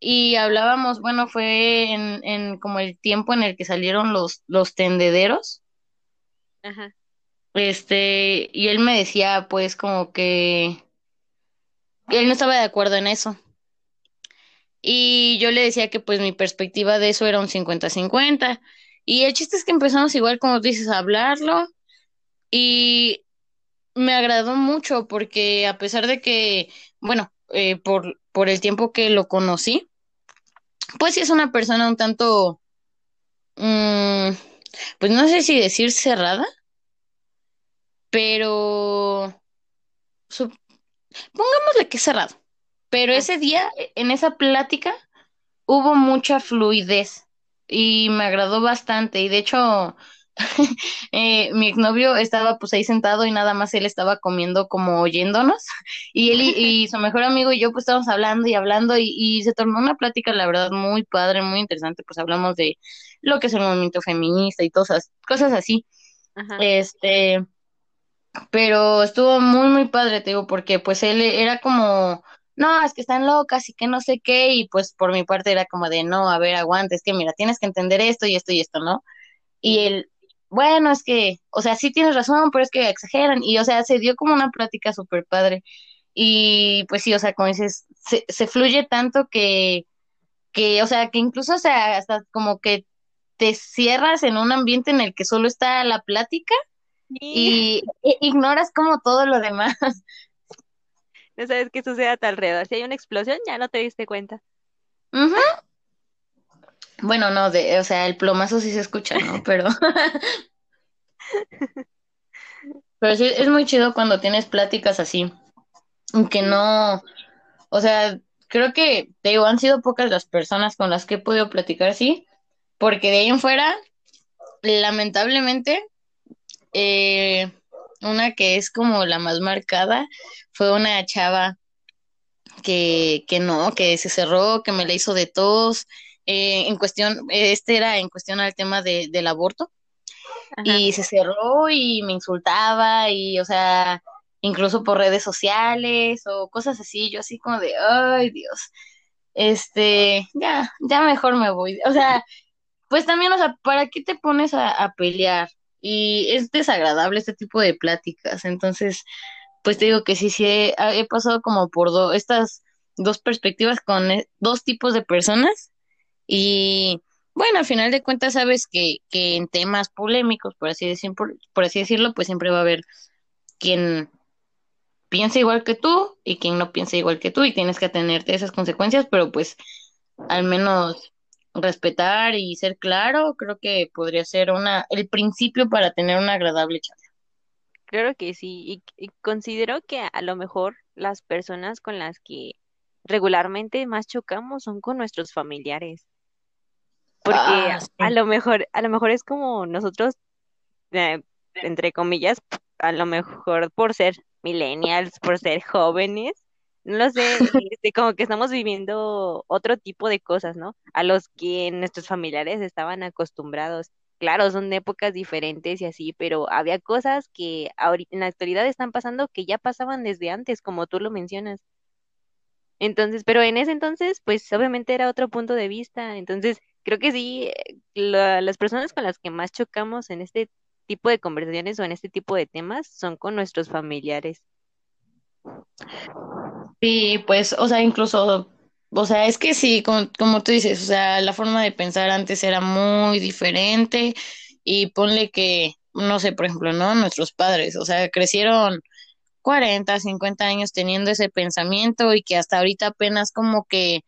Y hablábamos, bueno, fue en, en como el tiempo en el que salieron los, los tendederos. Ajá. Este, y él me decía, pues, como que él no estaba de acuerdo en eso. Y yo le decía que pues mi perspectiva de eso era un 50-50. Y el chiste es que empezamos igual, como dices, a hablarlo. Y me agradó mucho porque a pesar de que, bueno, eh, por, por el tiempo que lo conocí, pues sí es una persona un tanto, mm, pues no sé si decir cerrada, pero pongámosle que es cerrado. Pero ese día, en esa plática, hubo mucha fluidez y me agradó bastante. Y de hecho, eh, mi exnovio estaba pues ahí sentado y nada más él estaba comiendo como oyéndonos. Y él y, su mejor amigo y yo pues estábamos hablando y hablando y, y, se tornó una plática, la verdad, muy padre, muy interesante. Pues hablamos de lo que es el movimiento feminista y cosas, cosas así. Este, pero estuvo muy, muy padre, te digo, porque pues él era como no, es que están locas y que no sé qué, y pues por mi parte era como de, no, a ver, aguante, es que mira, tienes que entender esto y esto y esto, ¿no? Y él, bueno, es que, o sea, sí tienes razón, pero es que exageran, y o sea, se dio como una plática súper padre, y pues sí, o sea, como dices, se, se fluye tanto que, que, o sea, que incluso, o sea, hasta como que te cierras en un ambiente en el que solo está la plática, y ignoras como todo lo demás. No sabes qué sucede a tu alrededor. Si hay una explosión, ya no te diste cuenta. Bueno, no, de, o sea, el plomazo sí se escucha, ¿no? Pero, pero sí, es muy chido cuando tienes pláticas así, que no, o sea, creo que, te digo, han sido pocas las personas con las que he podido platicar así, porque de ahí en fuera, lamentablemente, eh, una que es como la más marcada fue una chava que, que no, que se cerró, que me la hizo de tos, eh, en cuestión, este era en cuestión al tema de, del aborto, y se cerró y me insultaba y, o sea, incluso por redes sociales o cosas así, yo así como de, ay Dios, este, ya, ya mejor me voy, o sea, pues también, o sea, ¿para qué te pones a, a pelear? Y es desagradable este tipo de pláticas, entonces, pues te digo que sí, sí, he, pasado como por estas dos perspectivas con eh, dos tipos de personas y bueno, al final de cuentas sabes que, que en temas polémicos, por así, decir, por, por así decirlo, pues siempre va a haber quien piensa igual que tú y quien no piensa igual que tú y tienes que atenerte a esas consecuencias, pero pues al menos respetar y ser claro, creo que podría ser una el principio para tener una agradable charla. Claro que sí, y, y considero que a lo mejor las personas con las que regularmente más chocamos son con nuestros familiares, porque Ah, a lo mejor, a lo mejor es como nosotros, eh, entre comillas, a lo mejor por ser millennials, por ser jóvenes, no lo sé, este, como que estamos viviendo otro tipo de cosas, ¿no? A los que nuestros familiares estaban acostumbrados. Claro, son épocas diferentes y así, pero había cosas que ahorita en la actualidad están pasando que ya pasaban desde antes, como tú lo mencionas. Entonces, pero en ese entonces, pues obviamente era otro punto de vista. Entonces, creo que sí, la- las personas con las que más chocamos en este tipo de conversaciones o en este tipo de temas son con nuestros familiares. Sí, pues, o sea, incluso, o sea, es que sí, como, como tú dices, o sea, la forma de pensar antes era muy diferente y ponle que, no sé, por ejemplo, ¿no? Nuestros padres, o sea, crecieron 40, 50 años teniendo ese pensamiento y que hasta ahorita apenas como que,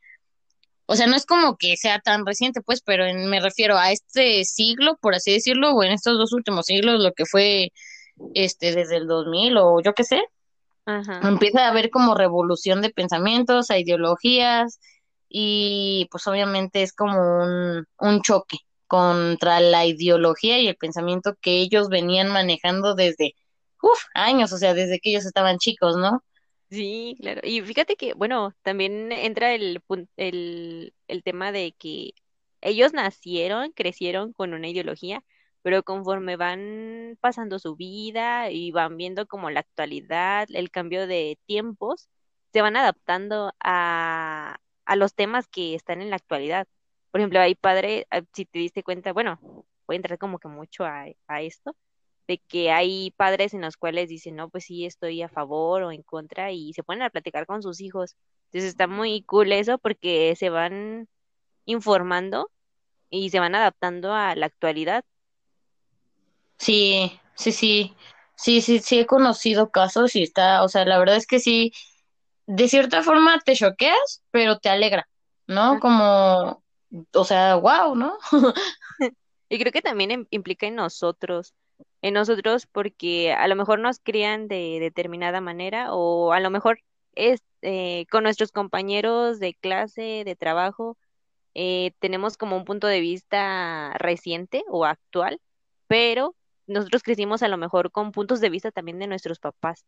o sea, no es como que sea tan reciente, pues, pero en- me refiero a este siglo, por así decirlo, o en estos dos últimos siglos, lo que fue, este, desde el 2000 o yo qué sé Ajá. empieza a haber como revolución de pensamientos, a ideologías y pues obviamente es como un, un choque contra la ideología y el pensamiento que ellos venían manejando desde uf, años, o sea, desde que ellos estaban chicos, ¿no? Sí, claro. Y fíjate que, bueno, también entra el, el, el tema de que ellos nacieron, crecieron con una ideología, pero conforme van pasando su vida y van viendo como la actualidad, el cambio de tiempos, se van adaptando a, a los temas que están en la actualidad. Por ejemplo, hay padre, ah, si te diste cuenta, bueno, voy a entrar como que mucho a, a esto de que hay padres en los cuales dicen, no, pues sí, estoy a favor o en contra y se ponen a platicar con sus hijos. Entonces está muy cool eso porque se van informando y se van adaptando a la actualidad. Sí, sí, sí, sí, sí, sí he conocido casos y está, o sea, la verdad es que sí, de cierta forma te choqueas, pero te alegra, ¿no? Como, o sea, wow, ¿no? Y creo que también im- implica en nosotros, en nosotros porque a lo mejor nos crían de determinada manera o a lo mejor es eh, con nuestros compañeros de clase, de trabajo eh, tenemos como un punto de vista reciente o actual, pero nosotros crecimos a lo mejor con puntos de vista también de nuestros papás.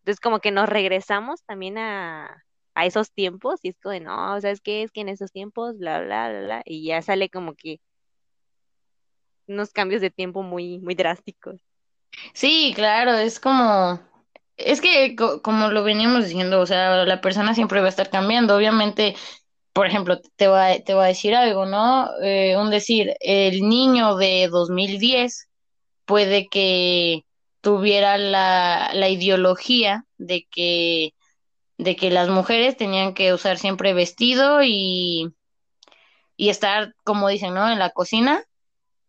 Entonces como que nos regresamos también a, a esos tiempos y es como de, no, ¿sabes qué? Es que en esos tiempos, bla, bla, bla, bla, y ya sale como que unos cambios de tiempo muy, muy drásticos. Sí, claro, es como, es que co- como lo veníamos diciendo, o sea, la persona siempre va a estar cambiando. Obviamente, por ejemplo, te voy a, te voy a decir algo, ¿no? Eh, un decir, el niño de 2010 puede que tuviera la, la ideología de que, de que las mujeres tenían que usar siempre vestido y, y estar, como dicen, ¿no? En la cocina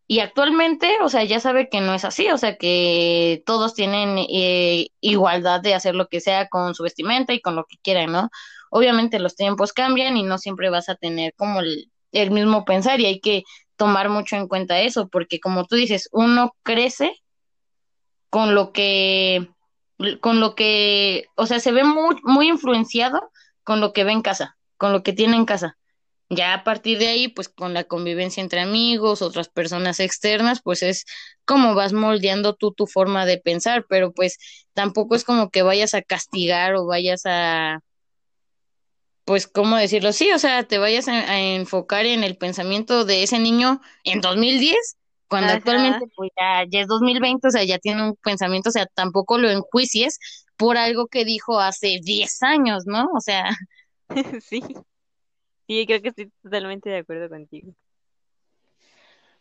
Y actualmente, o sea, ya sabe que no es así, o sea, que todos tienen eh, igualdad de hacer lo que sea con su vestimenta y con lo que quieran, ¿no? Obviamente los tiempos cambian y no siempre vas a tener como el, el mismo pensar y hay que tomar mucho en cuenta eso, porque como tú dices, uno crece con lo que, con lo que, o sea, se ve muy, muy influenciado con lo que ve en casa, con lo que tiene en casa. Ya a partir de ahí, pues con la convivencia entre amigos, otras personas externas, pues es como vas moldeando tú tu forma de pensar, pero pues tampoco es como que vayas a castigar o vayas a, pues, ¿cómo decirlo? Sí, o sea, te vayas a, a enfocar en el pensamiento de ese niño en 2010, cuando Ajá, actualmente pues ya, ya es 2020, o sea, ya tiene un pensamiento, o sea, tampoco lo enjuicies por algo que dijo hace 10 años, ¿no? O sea, sí, sí, creo que estoy totalmente de acuerdo contigo.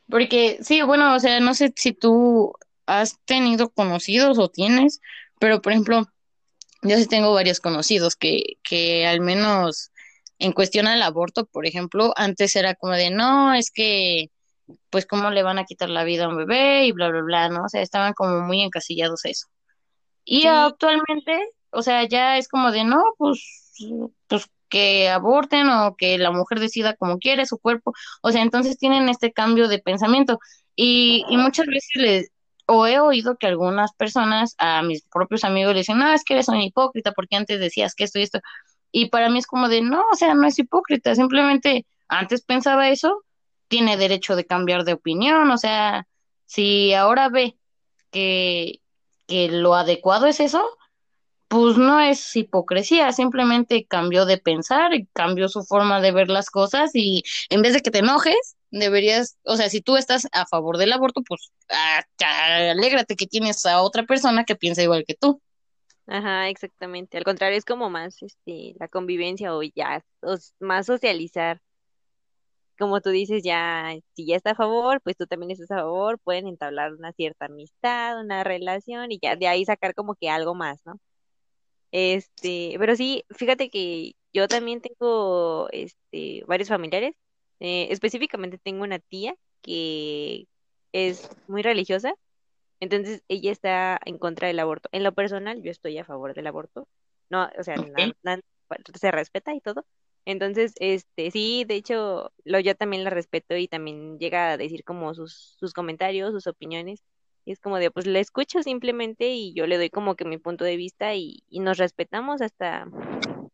Porque sí, bueno, o sea, no sé si tú has tenido conocidos o tienes, pero por ejemplo, yo sí tengo varios conocidos que, que al menos en cuestión al aborto, por ejemplo, antes era como de, no, es que, pues, ¿cómo le van a quitar la vida a un bebé? Y bla, bla, bla, ¿no? O sea, estaban como muy encasillados a eso. Y Sí, actualmente, o sea, ya es como de, no, pues, pues que aborten o que la mujer decida como quiere su cuerpo. O sea, entonces tienen este cambio de pensamiento. Y, y muchas veces les, o he oído que algunas personas, a mis propios amigos, les dicen, no, es que eres un hipócrita porque antes decías que esto y esto. Y para mí es como de, no, o sea, no es hipócrita, simplemente antes pensaba eso, tiene derecho de cambiar de opinión. O sea, si ahora ve que que lo adecuado es eso, pues no es hipocresía, simplemente cambió de pensar cambió su forma de ver las cosas y en vez de que te enojes, deberías, o sea, si tú estás a favor del aborto, pues ah, alégrate que tienes a otra persona que piensa igual que tú. ajá, exactamente. Al contrario, es como más, este, la convivencia o ya, más socializar. Como tú dices, ya, si ya está a favor, pues tú también estás a favor, pueden entablar una cierta amistad, una relación y ya de ahí sacar como que algo más, ¿no? Este, pero sí, fíjate que yo también tengo, este, varios familiares. eh, específicamente tengo una tía que es muy religiosa, entonces ella está en contra del aborto. En lo personal, yo estoy a favor del aborto. No, o sea, ¿ok? na- na- se respeta y todo. Entonces, este, sí, de hecho, lo yo también la respeto y también llega a decir como sus, sus comentarios, sus opiniones. Y es como de, pues le escucho simplemente y yo le doy como que mi punto de vista y, y nos respetamos hasta,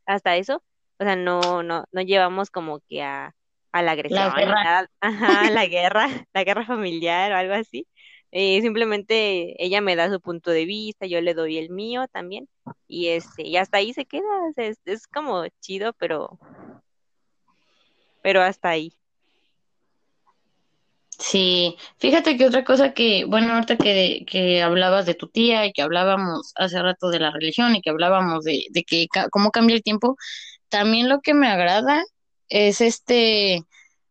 hasta eso. O sea, no, no, no llevamos como que a, a la La agresión ni guerra. ajá, la guerra, la guerra familiar o algo así. Eh, simplemente ella me da su punto de vista, yo le doy el mío también, y este, y hasta ahí se queda, o sea, es, es como chido, pero, pero hasta ahí. Sí, fíjate que otra cosa que, bueno, ahorita que, que hablabas de tu tía y que hablábamos hace rato de la religión y que hablábamos de, de que cómo cambia el tiempo, también lo que me agrada es este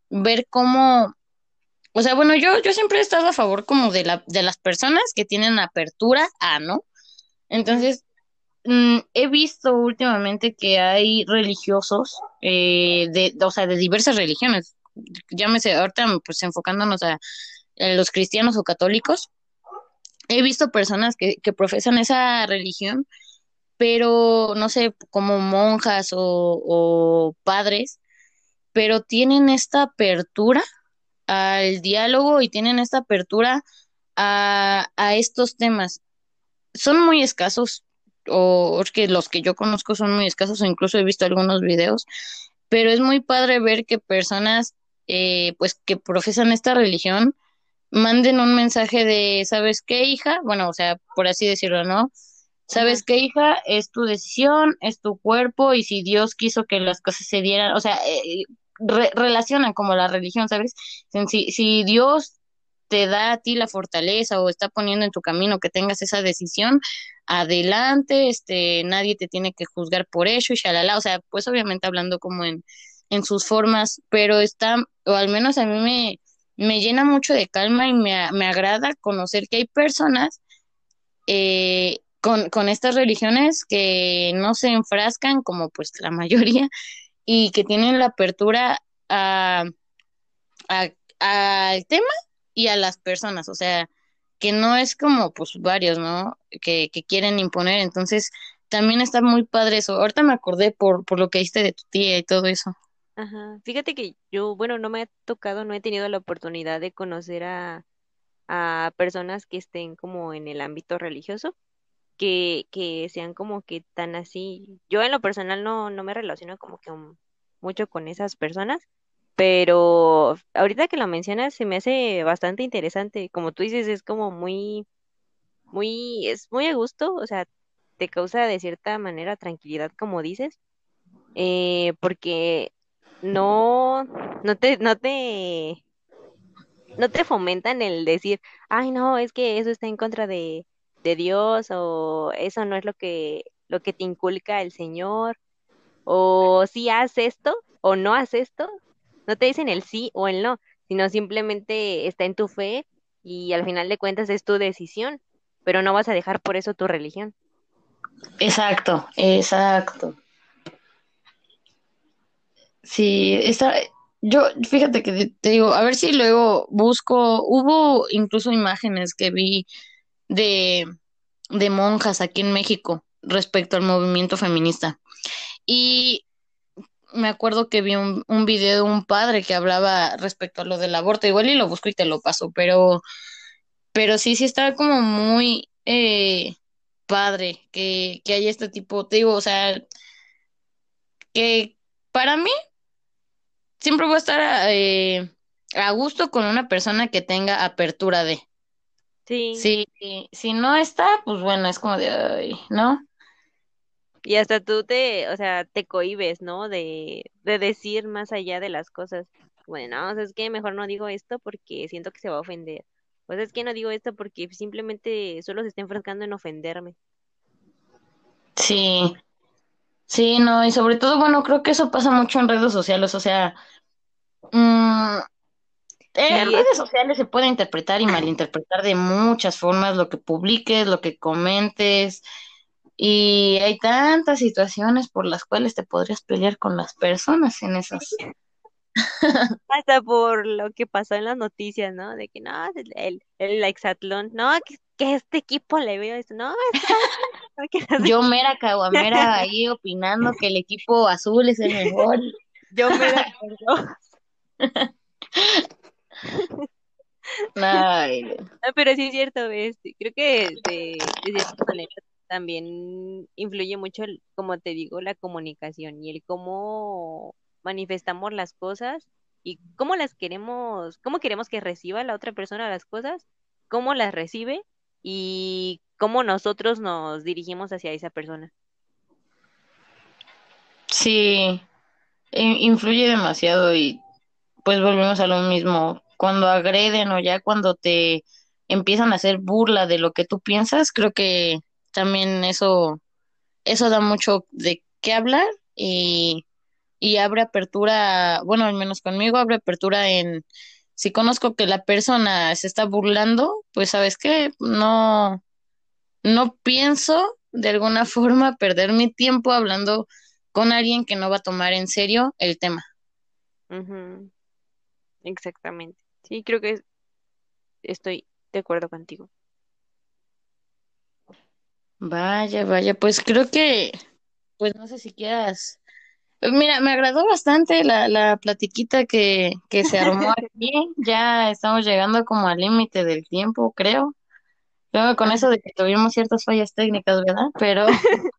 ver cómo, o sea, bueno, yo, yo siempre he estado a favor como de la, de las personas que tienen apertura a, ¿no? Entonces, mm, he visto últimamente que hay religiosos, eh, de, o sea, de diversas religiones, llámese, ahorita pues enfocándonos a, los cristianos o católicos, he visto personas que, que profesan esa religión, pero no sé, como monjas o, o padres, pero tienen esta apertura al diálogo y tienen esta apertura a, a estos temas. Son muy escasos, o que los que yo conozco son muy escasos, o incluso he visto algunos videos, pero es muy padre ver que personas, eh, pues, que profesan esta religión, manden un mensaje de, ¿sabes qué, hija? Bueno, o sea, por así decirlo, ¿no? ¿Sabes qué, hija? Es tu decisión, es tu cuerpo, y si Dios quiso que las cosas se dieran, o sea, eh, re- relacionan como la religión, ¿sabes? Si, si Dios te da a ti la fortaleza o está poniendo en tu camino que tengas esa decisión, adelante, este, nadie te tiene que juzgar por eso y shalala, o sea, pues obviamente hablando como en, en sus formas, pero está, o al menos a mí me, me llena mucho de calma y me, me agrada conocer que hay personas eh, con, con estas religiones que no se enfrascan como pues la mayoría y que tienen la apertura a, al tema y a las personas, o sea, que no es como pues varios, ¿no? Que, que quieren imponer, entonces también está muy padre eso. Ahorita me acordé por, por lo que diste de tu tía y todo eso. Ajá. Fíjate que yo, bueno, no me ha tocado, no he tenido la oportunidad de conocer a, a personas que estén como en el ámbito religioso, que, que sean como que tan así. Yo en lo personal no, no me relaciono como que um, mucho con esas personas, pero ahorita que lo mencionas se me hace bastante interesante. Como tú dices, es como muy, muy, es muy a gusto, o sea, te causa de cierta manera tranquilidad, como dices, eh, porque no, no te, no te, no te fomentan el decir, ay no, es que eso está en contra de, de Dios, o eso no es lo que, lo que te inculca el Señor, o si haz esto, o no haz esto, no te dicen el sí o el no, sino simplemente está en tu fe y al final de cuentas es tu decisión, pero no vas a dejar por eso tu religión. Exacto, exacto. Sí, está, yo, fíjate que te digo, a ver si luego busco, hubo incluso imágenes que vi de, de monjas aquí en México respecto al movimiento feminista. Y me acuerdo que vi un, un video de un padre que hablaba respecto a lo del aborto, igual y lo busco y te lo paso, pero, pero sí, sí estaba como muy eh, padre que, que haya este tipo, te digo, o sea, que para mí siempre voy a estar eh, a gusto con una persona que tenga apertura de. Sí, Si, si no está, pues bueno, es como de, ay, ¿no? y hasta tú te, o sea, te cohibes, ¿no? De, de decir más allá de las cosas. Bueno, o sea, es que mejor no digo esto porque siento que se va a ofender. Pues es que no digo esto porque simplemente solo se está enfrascando en ofenderme. Sí, sí, no, y sobre todo, bueno, creo que eso pasa mucho en redes sociales, o sea, mm, en Sí, redes sociales se puede interpretar y malinterpretar de muchas formas lo que publiques, lo que comentes, y hay tantas situaciones por las cuales te podrías pelear con las personas en esas. hasta por lo que pasó en las noticias, ¿no? De que no, el, el, hexatlón, no, que, que este equipo le veo esto, no, Yo, mera caguamera, ahí opinando que el equipo azul es el mejor. Yo me de acuerdo. Ay, No, pero sí es cierto, este, creo que de, de cierta manera también influye mucho, el- como te digo, la comunicación y el cómo manifestamos las cosas y cómo las queremos, cómo queremos que reciba la otra persona las cosas, cómo las recibe y cómo nosotros nos dirigimos hacia esa persona. sí, in- influye demasiado y pues volvemos a lo mismo. Cuando agreden o ya cuando te empiezan a hacer burla de lo que tú piensas, creo que también eso, eso da mucho de qué hablar y, y abre apertura, bueno, al menos conmigo abre apertura en si conozco que la persona se está burlando, pues sabes qué, no, no pienso de alguna forma perder mi tiempo hablando con alguien que no va a tomar en serio el tema. Exactamente. Sí, creo que estoy de acuerdo contigo. Vaya, vaya, pues creo que, pues no sé si quieras. Pues Mira, me agradó bastante la, la platiquita que, que se armó aquí. Ya estamos llegando como al límite del tiempo, creo. Luego con eso de que tuvimos ciertas fallas técnicas, ¿verdad? Pero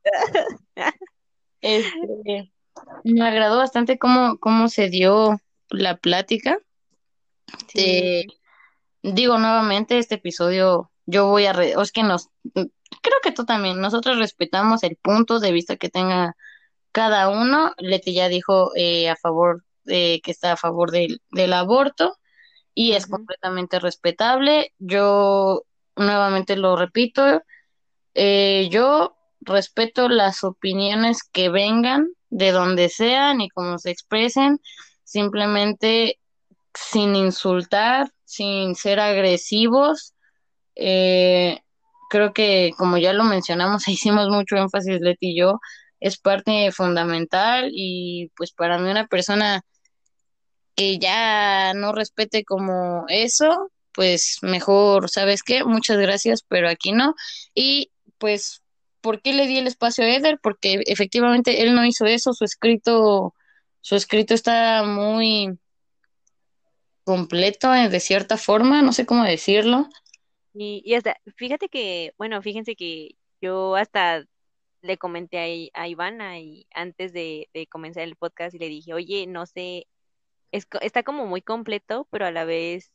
este, me agradó bastante cómo, cómo se dio la plática. Sí, Te digo nuevamente, este episodio yo voy a... Re- es que nos... Creo que tú también, nosotros respetamos el punto de vista que tenga cada uno. Leti ya dijo eh, a favor, de que está a favor del, del aborto y es completamente respetable. Yo nuevamente lo repito, eh, yo respeto las opiniones que vengan de donde sean y cómo se expresen, simplemente sin insultar, sin ser agresivos. Eh, creo que, como ya lo mencionamos, hicimos mucho énfasis, Leti y yo, es parte fundamental y pues para mí una persona que ya no respete como eso, pues mejor, ¿sabes qué? Muchas gracias, pero aquí no. Y pues, ¿por qué le di el espacio a Eder? Porque efectivamente él no hizo eso, su escrito, su escrito está muy completo eh, de cierta forma, no sé cómo decirlo. Y, y hasta, fíjate que, bueno, fíjense que yo hasta le comenté a, a Ivana y antes de, comenzar el podcast y le dije, oye, no sé, está como muy completo, pero a la vez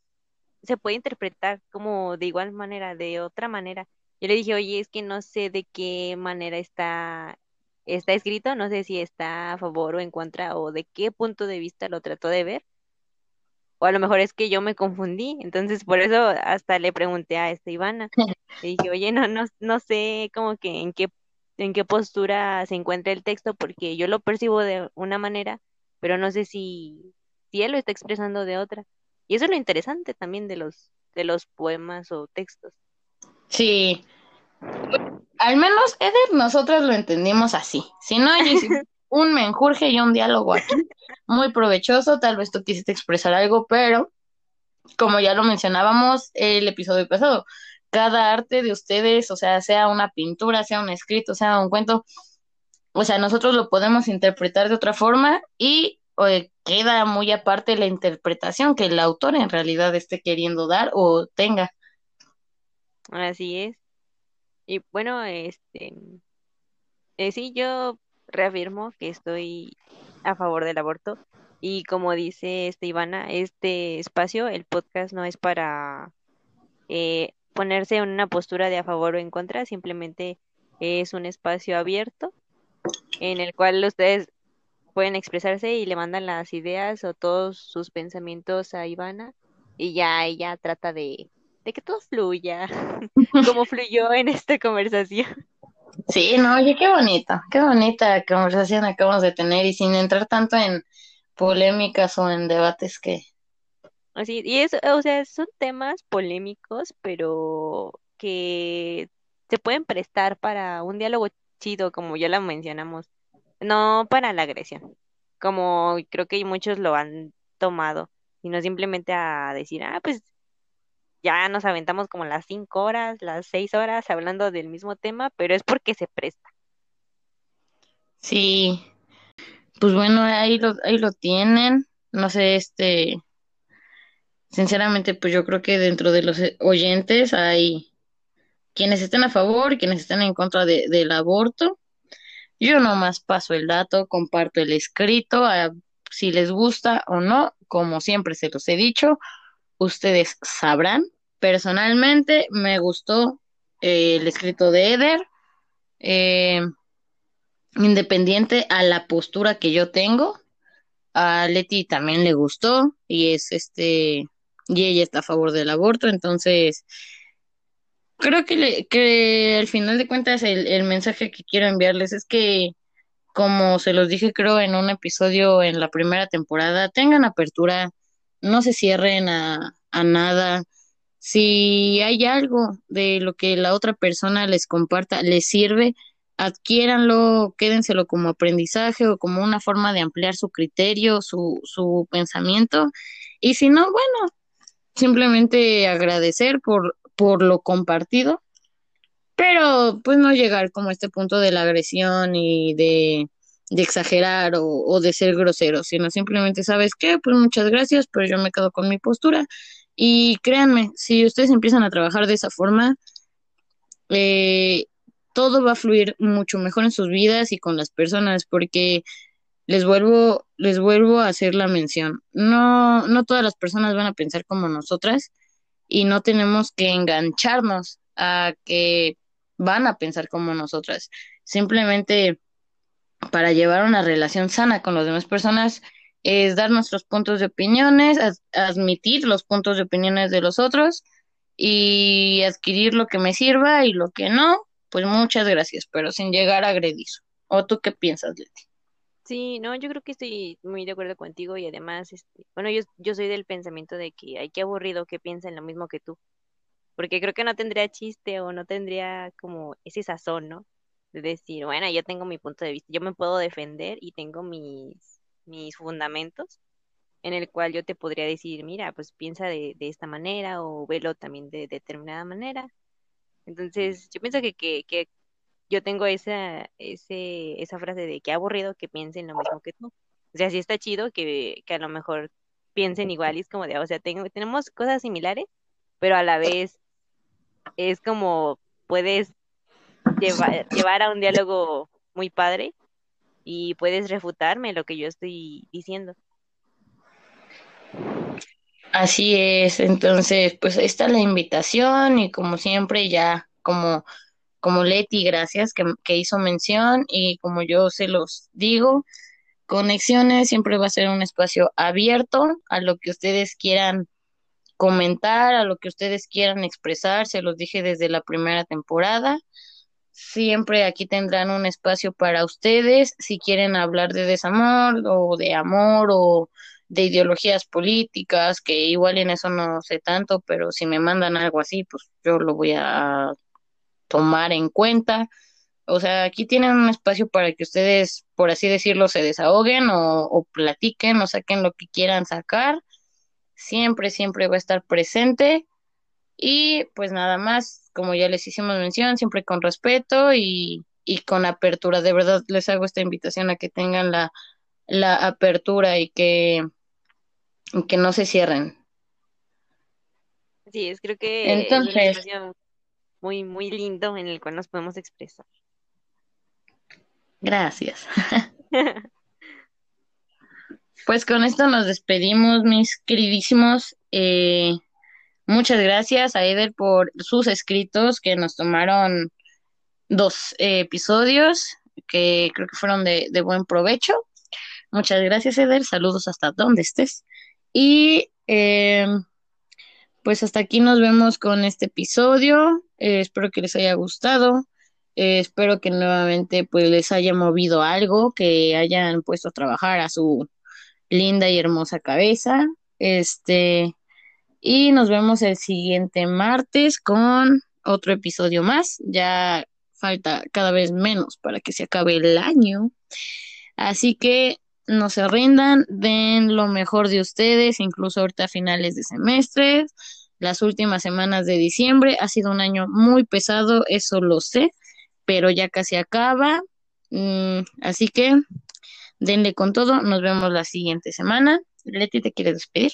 se puede interpretar como de igual manera, de otra manera. Yo le dije, oye, es que no sé de qué manera está, está escrito, no sé si está a favor o en contra o de qué punto de vista lo trató de ver. O a lo mejor es que yo me confundí, entonces por eso hasta le pregunté a esta Ivana. Le dije, oye, no, no, no sé como que en qué, en qué postura se encuentra el texto, porque yo lo percibo de una manera, pero no sé si, si él lo está expresando de otra. Y eso es lo interesante también de los, de los poemas o textos. Sí, al menos Eder, nosotros lo entendimos así. Si no, hice un menjurje y un diálogo aquí, muy provechoso. Tal vez tú quisiste expresar algo, pero como ya lo mencionábamos el episodio pasado, cada arte de ustedes, o sea, sea una pintura, sea un escrito, sea un cuento, o sea, nosotros lo podemos interpretar de otra forma y eh, queda muy aparte la interpretación que el autor en realidad esté queriendo dar o tenga. Así es. Y bueno, este, eh, sí, yo reafirmo que estoy a favor del aborto. Y como dice este Ivana, este espacio, el podcast no es para eh, ponerse en una postura de a favor o en contra, simplemente es un espacio abierto en el cual ustedes pueden expresarse y le mandan las ideas o todos sus pensamientos a Ivana y ya ella trata de, de que todo fluya, como fluyó en esta conversación. Sí, no, oye, qué bonita, qué bonita conversación acabamos de tener y sin entrar tanto en polémicas o en debates que Así, y es, o sea, son temas polémicos, pero que se pueden prestar para un diálogo chido, como ya lo mencionamos, no para la agresión, como creo que muchos lo han tomado, sino simplemente a decir, ah, pues ya nos aventamos como las cinco horas, las seis horas hablando del mismo tema, pero es porque se presta. sí, pues bueno, ahí lo, ahí lo tienen. No sé, este, sinceramente, pues yo creo que dentro de los eh, oyentes hay quienes estén a favor quienes estén en contra de, del aborto. Yo nomás paso el dato, comparto el escrito, si les gusta o no, como siempre se los he dicho, ustedes sabrán. Personalmente me gustó eh, el escrito de Eder, eh, independiente a la postura que yo tengo. A Leti también le gustó y es este, y ella está a favor del aborto, entonces creo que, le- que al final de cuentas el, el mensaje que quiero enviarles es que como se los dije creo en un episodio en la primera temporada, tengan apertura, no se cierren a, a nada. Si hay algo de lo que la otra persona les comparta, les sirve, adquiéranlo, quédenselo como aprendizaje o como una forma de ampliar su criterio, su, su pensamiento. Y si no, bueno, simplemente agradecer por, por lo compartido pero pues no llegar como a este punto de la agresión y de, exagerar o, o de ser grosero, sino simplemente, ¿sabes qué? Pues muchas gracias, pero yo me quedo con mi postura. Y créanme, si ustedes empiezan a trabajar de esa forma, eh, todo va a fluir mucho mejor en sus vidas y con las personas, porque les vuelvo, les vuelvo a hacer la mención. No, no todas las personas van a pensar como nosotras y no tenemos que engancharnos a que van a pensar como nosotras. Simplemente para llevar una relación sana con las demás personas es dar nuestros puntos de opiniones, admitir los puntos de opiniones de los otros y adquirir lo que me sirva y lo que no, pues muchas gracias, pero sin llegar a agredir. ¿O tú qué piensas, Leti? Sí, no, yo creo que estoy muy de acuerdo contigo y además, este, bueno, yo, yo soy del pensamiento de que hay que aburrido que piensen lo mismo que tú, porque creo que no tendría chiste o no tendría como ese sazón, ¿no? De decir, bueno, yo tengo mi punto de vista, yo me puedo defender y tengo mis, mis fundamentos, en el cual yo te podría decir, mira, pues piensa de, de esta manera o velo también de determinada manera. Entonces, yo pienso que, que, que yo tengo esa, ese, esa frase de que aburrido que piensen lo mismo que tú. O sea, sí está chido que, que a lo mejor piensen igual y es como de, o sea, tengo, tenemos cosas similares, pero a la vez es como puedes llevar, llevar a un diálogo muy padre y puedes refutarme lo que yo estoy diciendo. Así es, entonces, pues ahí está la invitación y como siempre ya como como Leti, gracias, que, que hizo mención y como yo se los digo, Conexiones siempre va a ser un espacio abierto a lo que ustedes quieran comentar, a lo que ustedes quieran expresar, se los dije desde la primera temporada. Siempre aquí tendrán un espacio para ustedes si quieren hablar de desamor o de amor o de ideologías políticas, que igual en eso no sé tanto, pero si me mandan algo así, pues yo lo voy a tomar en cuenta. O sea, aquí tienen un espacio para que ustedes, por así decirlo, se desahoguen o, o platiquen o saquen lo que quieran sacar. Siempre, siempre va a estar presente. Y pues nada más, como ya les hicimos mención, siempre con respeto y, y con apertura. De verdad les hago esta invitación a que tengan la, la apertura y que, que no se cierren. Sí, es creo que Entonces, es un espacio muy, muy lindo en el cual nos podemos expresar. gracias. Pues con esto nos despedimos, mis queridísimos. Eh, muchas gracias a Eder por sus escritos que nos tomaron dos eh, episodios que creo que fueron de, de buen provecho. Muchas gracias, Eder. Saludos hasta donde estés. Y eh, pues hasta aquí nos vemos con este episodio. Eh, espero que les haya gustado. Eh, espero que nuevamente pues les haya movido algo, que hayan puesto a trabajar a su linda y hermosa cabeza. Este, y nos vemos el siguiente martes con otro episodio más. Ya falta cada vez menos para que se acabe el año. Así que no se rindan, den lo mejor de ustedes, incluso ahorita a finales de semestre, las últimas semanas de diciembre. Ha sido un año muy pesado, eso lo sé, pero ya casi acaba. Mm, así que denle con todo, nos vemos la siguiente semana. Leti, ¿te quieres despedir?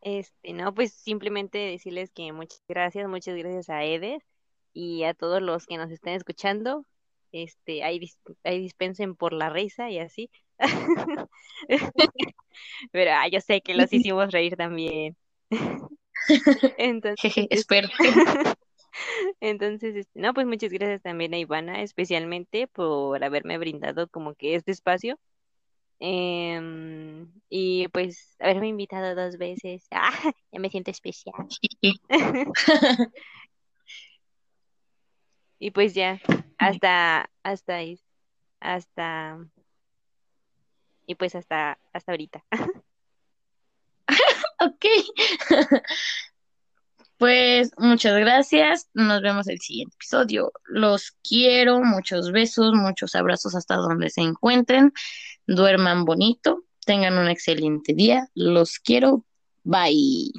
Este, no, pues simplemente decirles que muchas gracias, muchas gracias a Eder y a todos los que nos estén escuchando. Este, ahí, dis- ahí dispensen por la risa y así. Pero ah, yo sé que los hicimos reír también. Entonces, Jeje, este, espero. entonces, este, no, pues muchas gracias también a Ivana, especialmente por haberme brindado como que este espacio. Em, y pues haberme invitado dos veces. Ah, ya me siento especial. Y pues ya, hasta, hasta ahí, hasta, y pues hasta, hasta ahorita. Ok. Pues muchas gracias. Nos vemos el siguiente episodio. Los quiero. Muchos besos, muchos abrazos hasta donde se encuentren. Duerman bonito. Tengan un excelente día. Los quiero. Bye.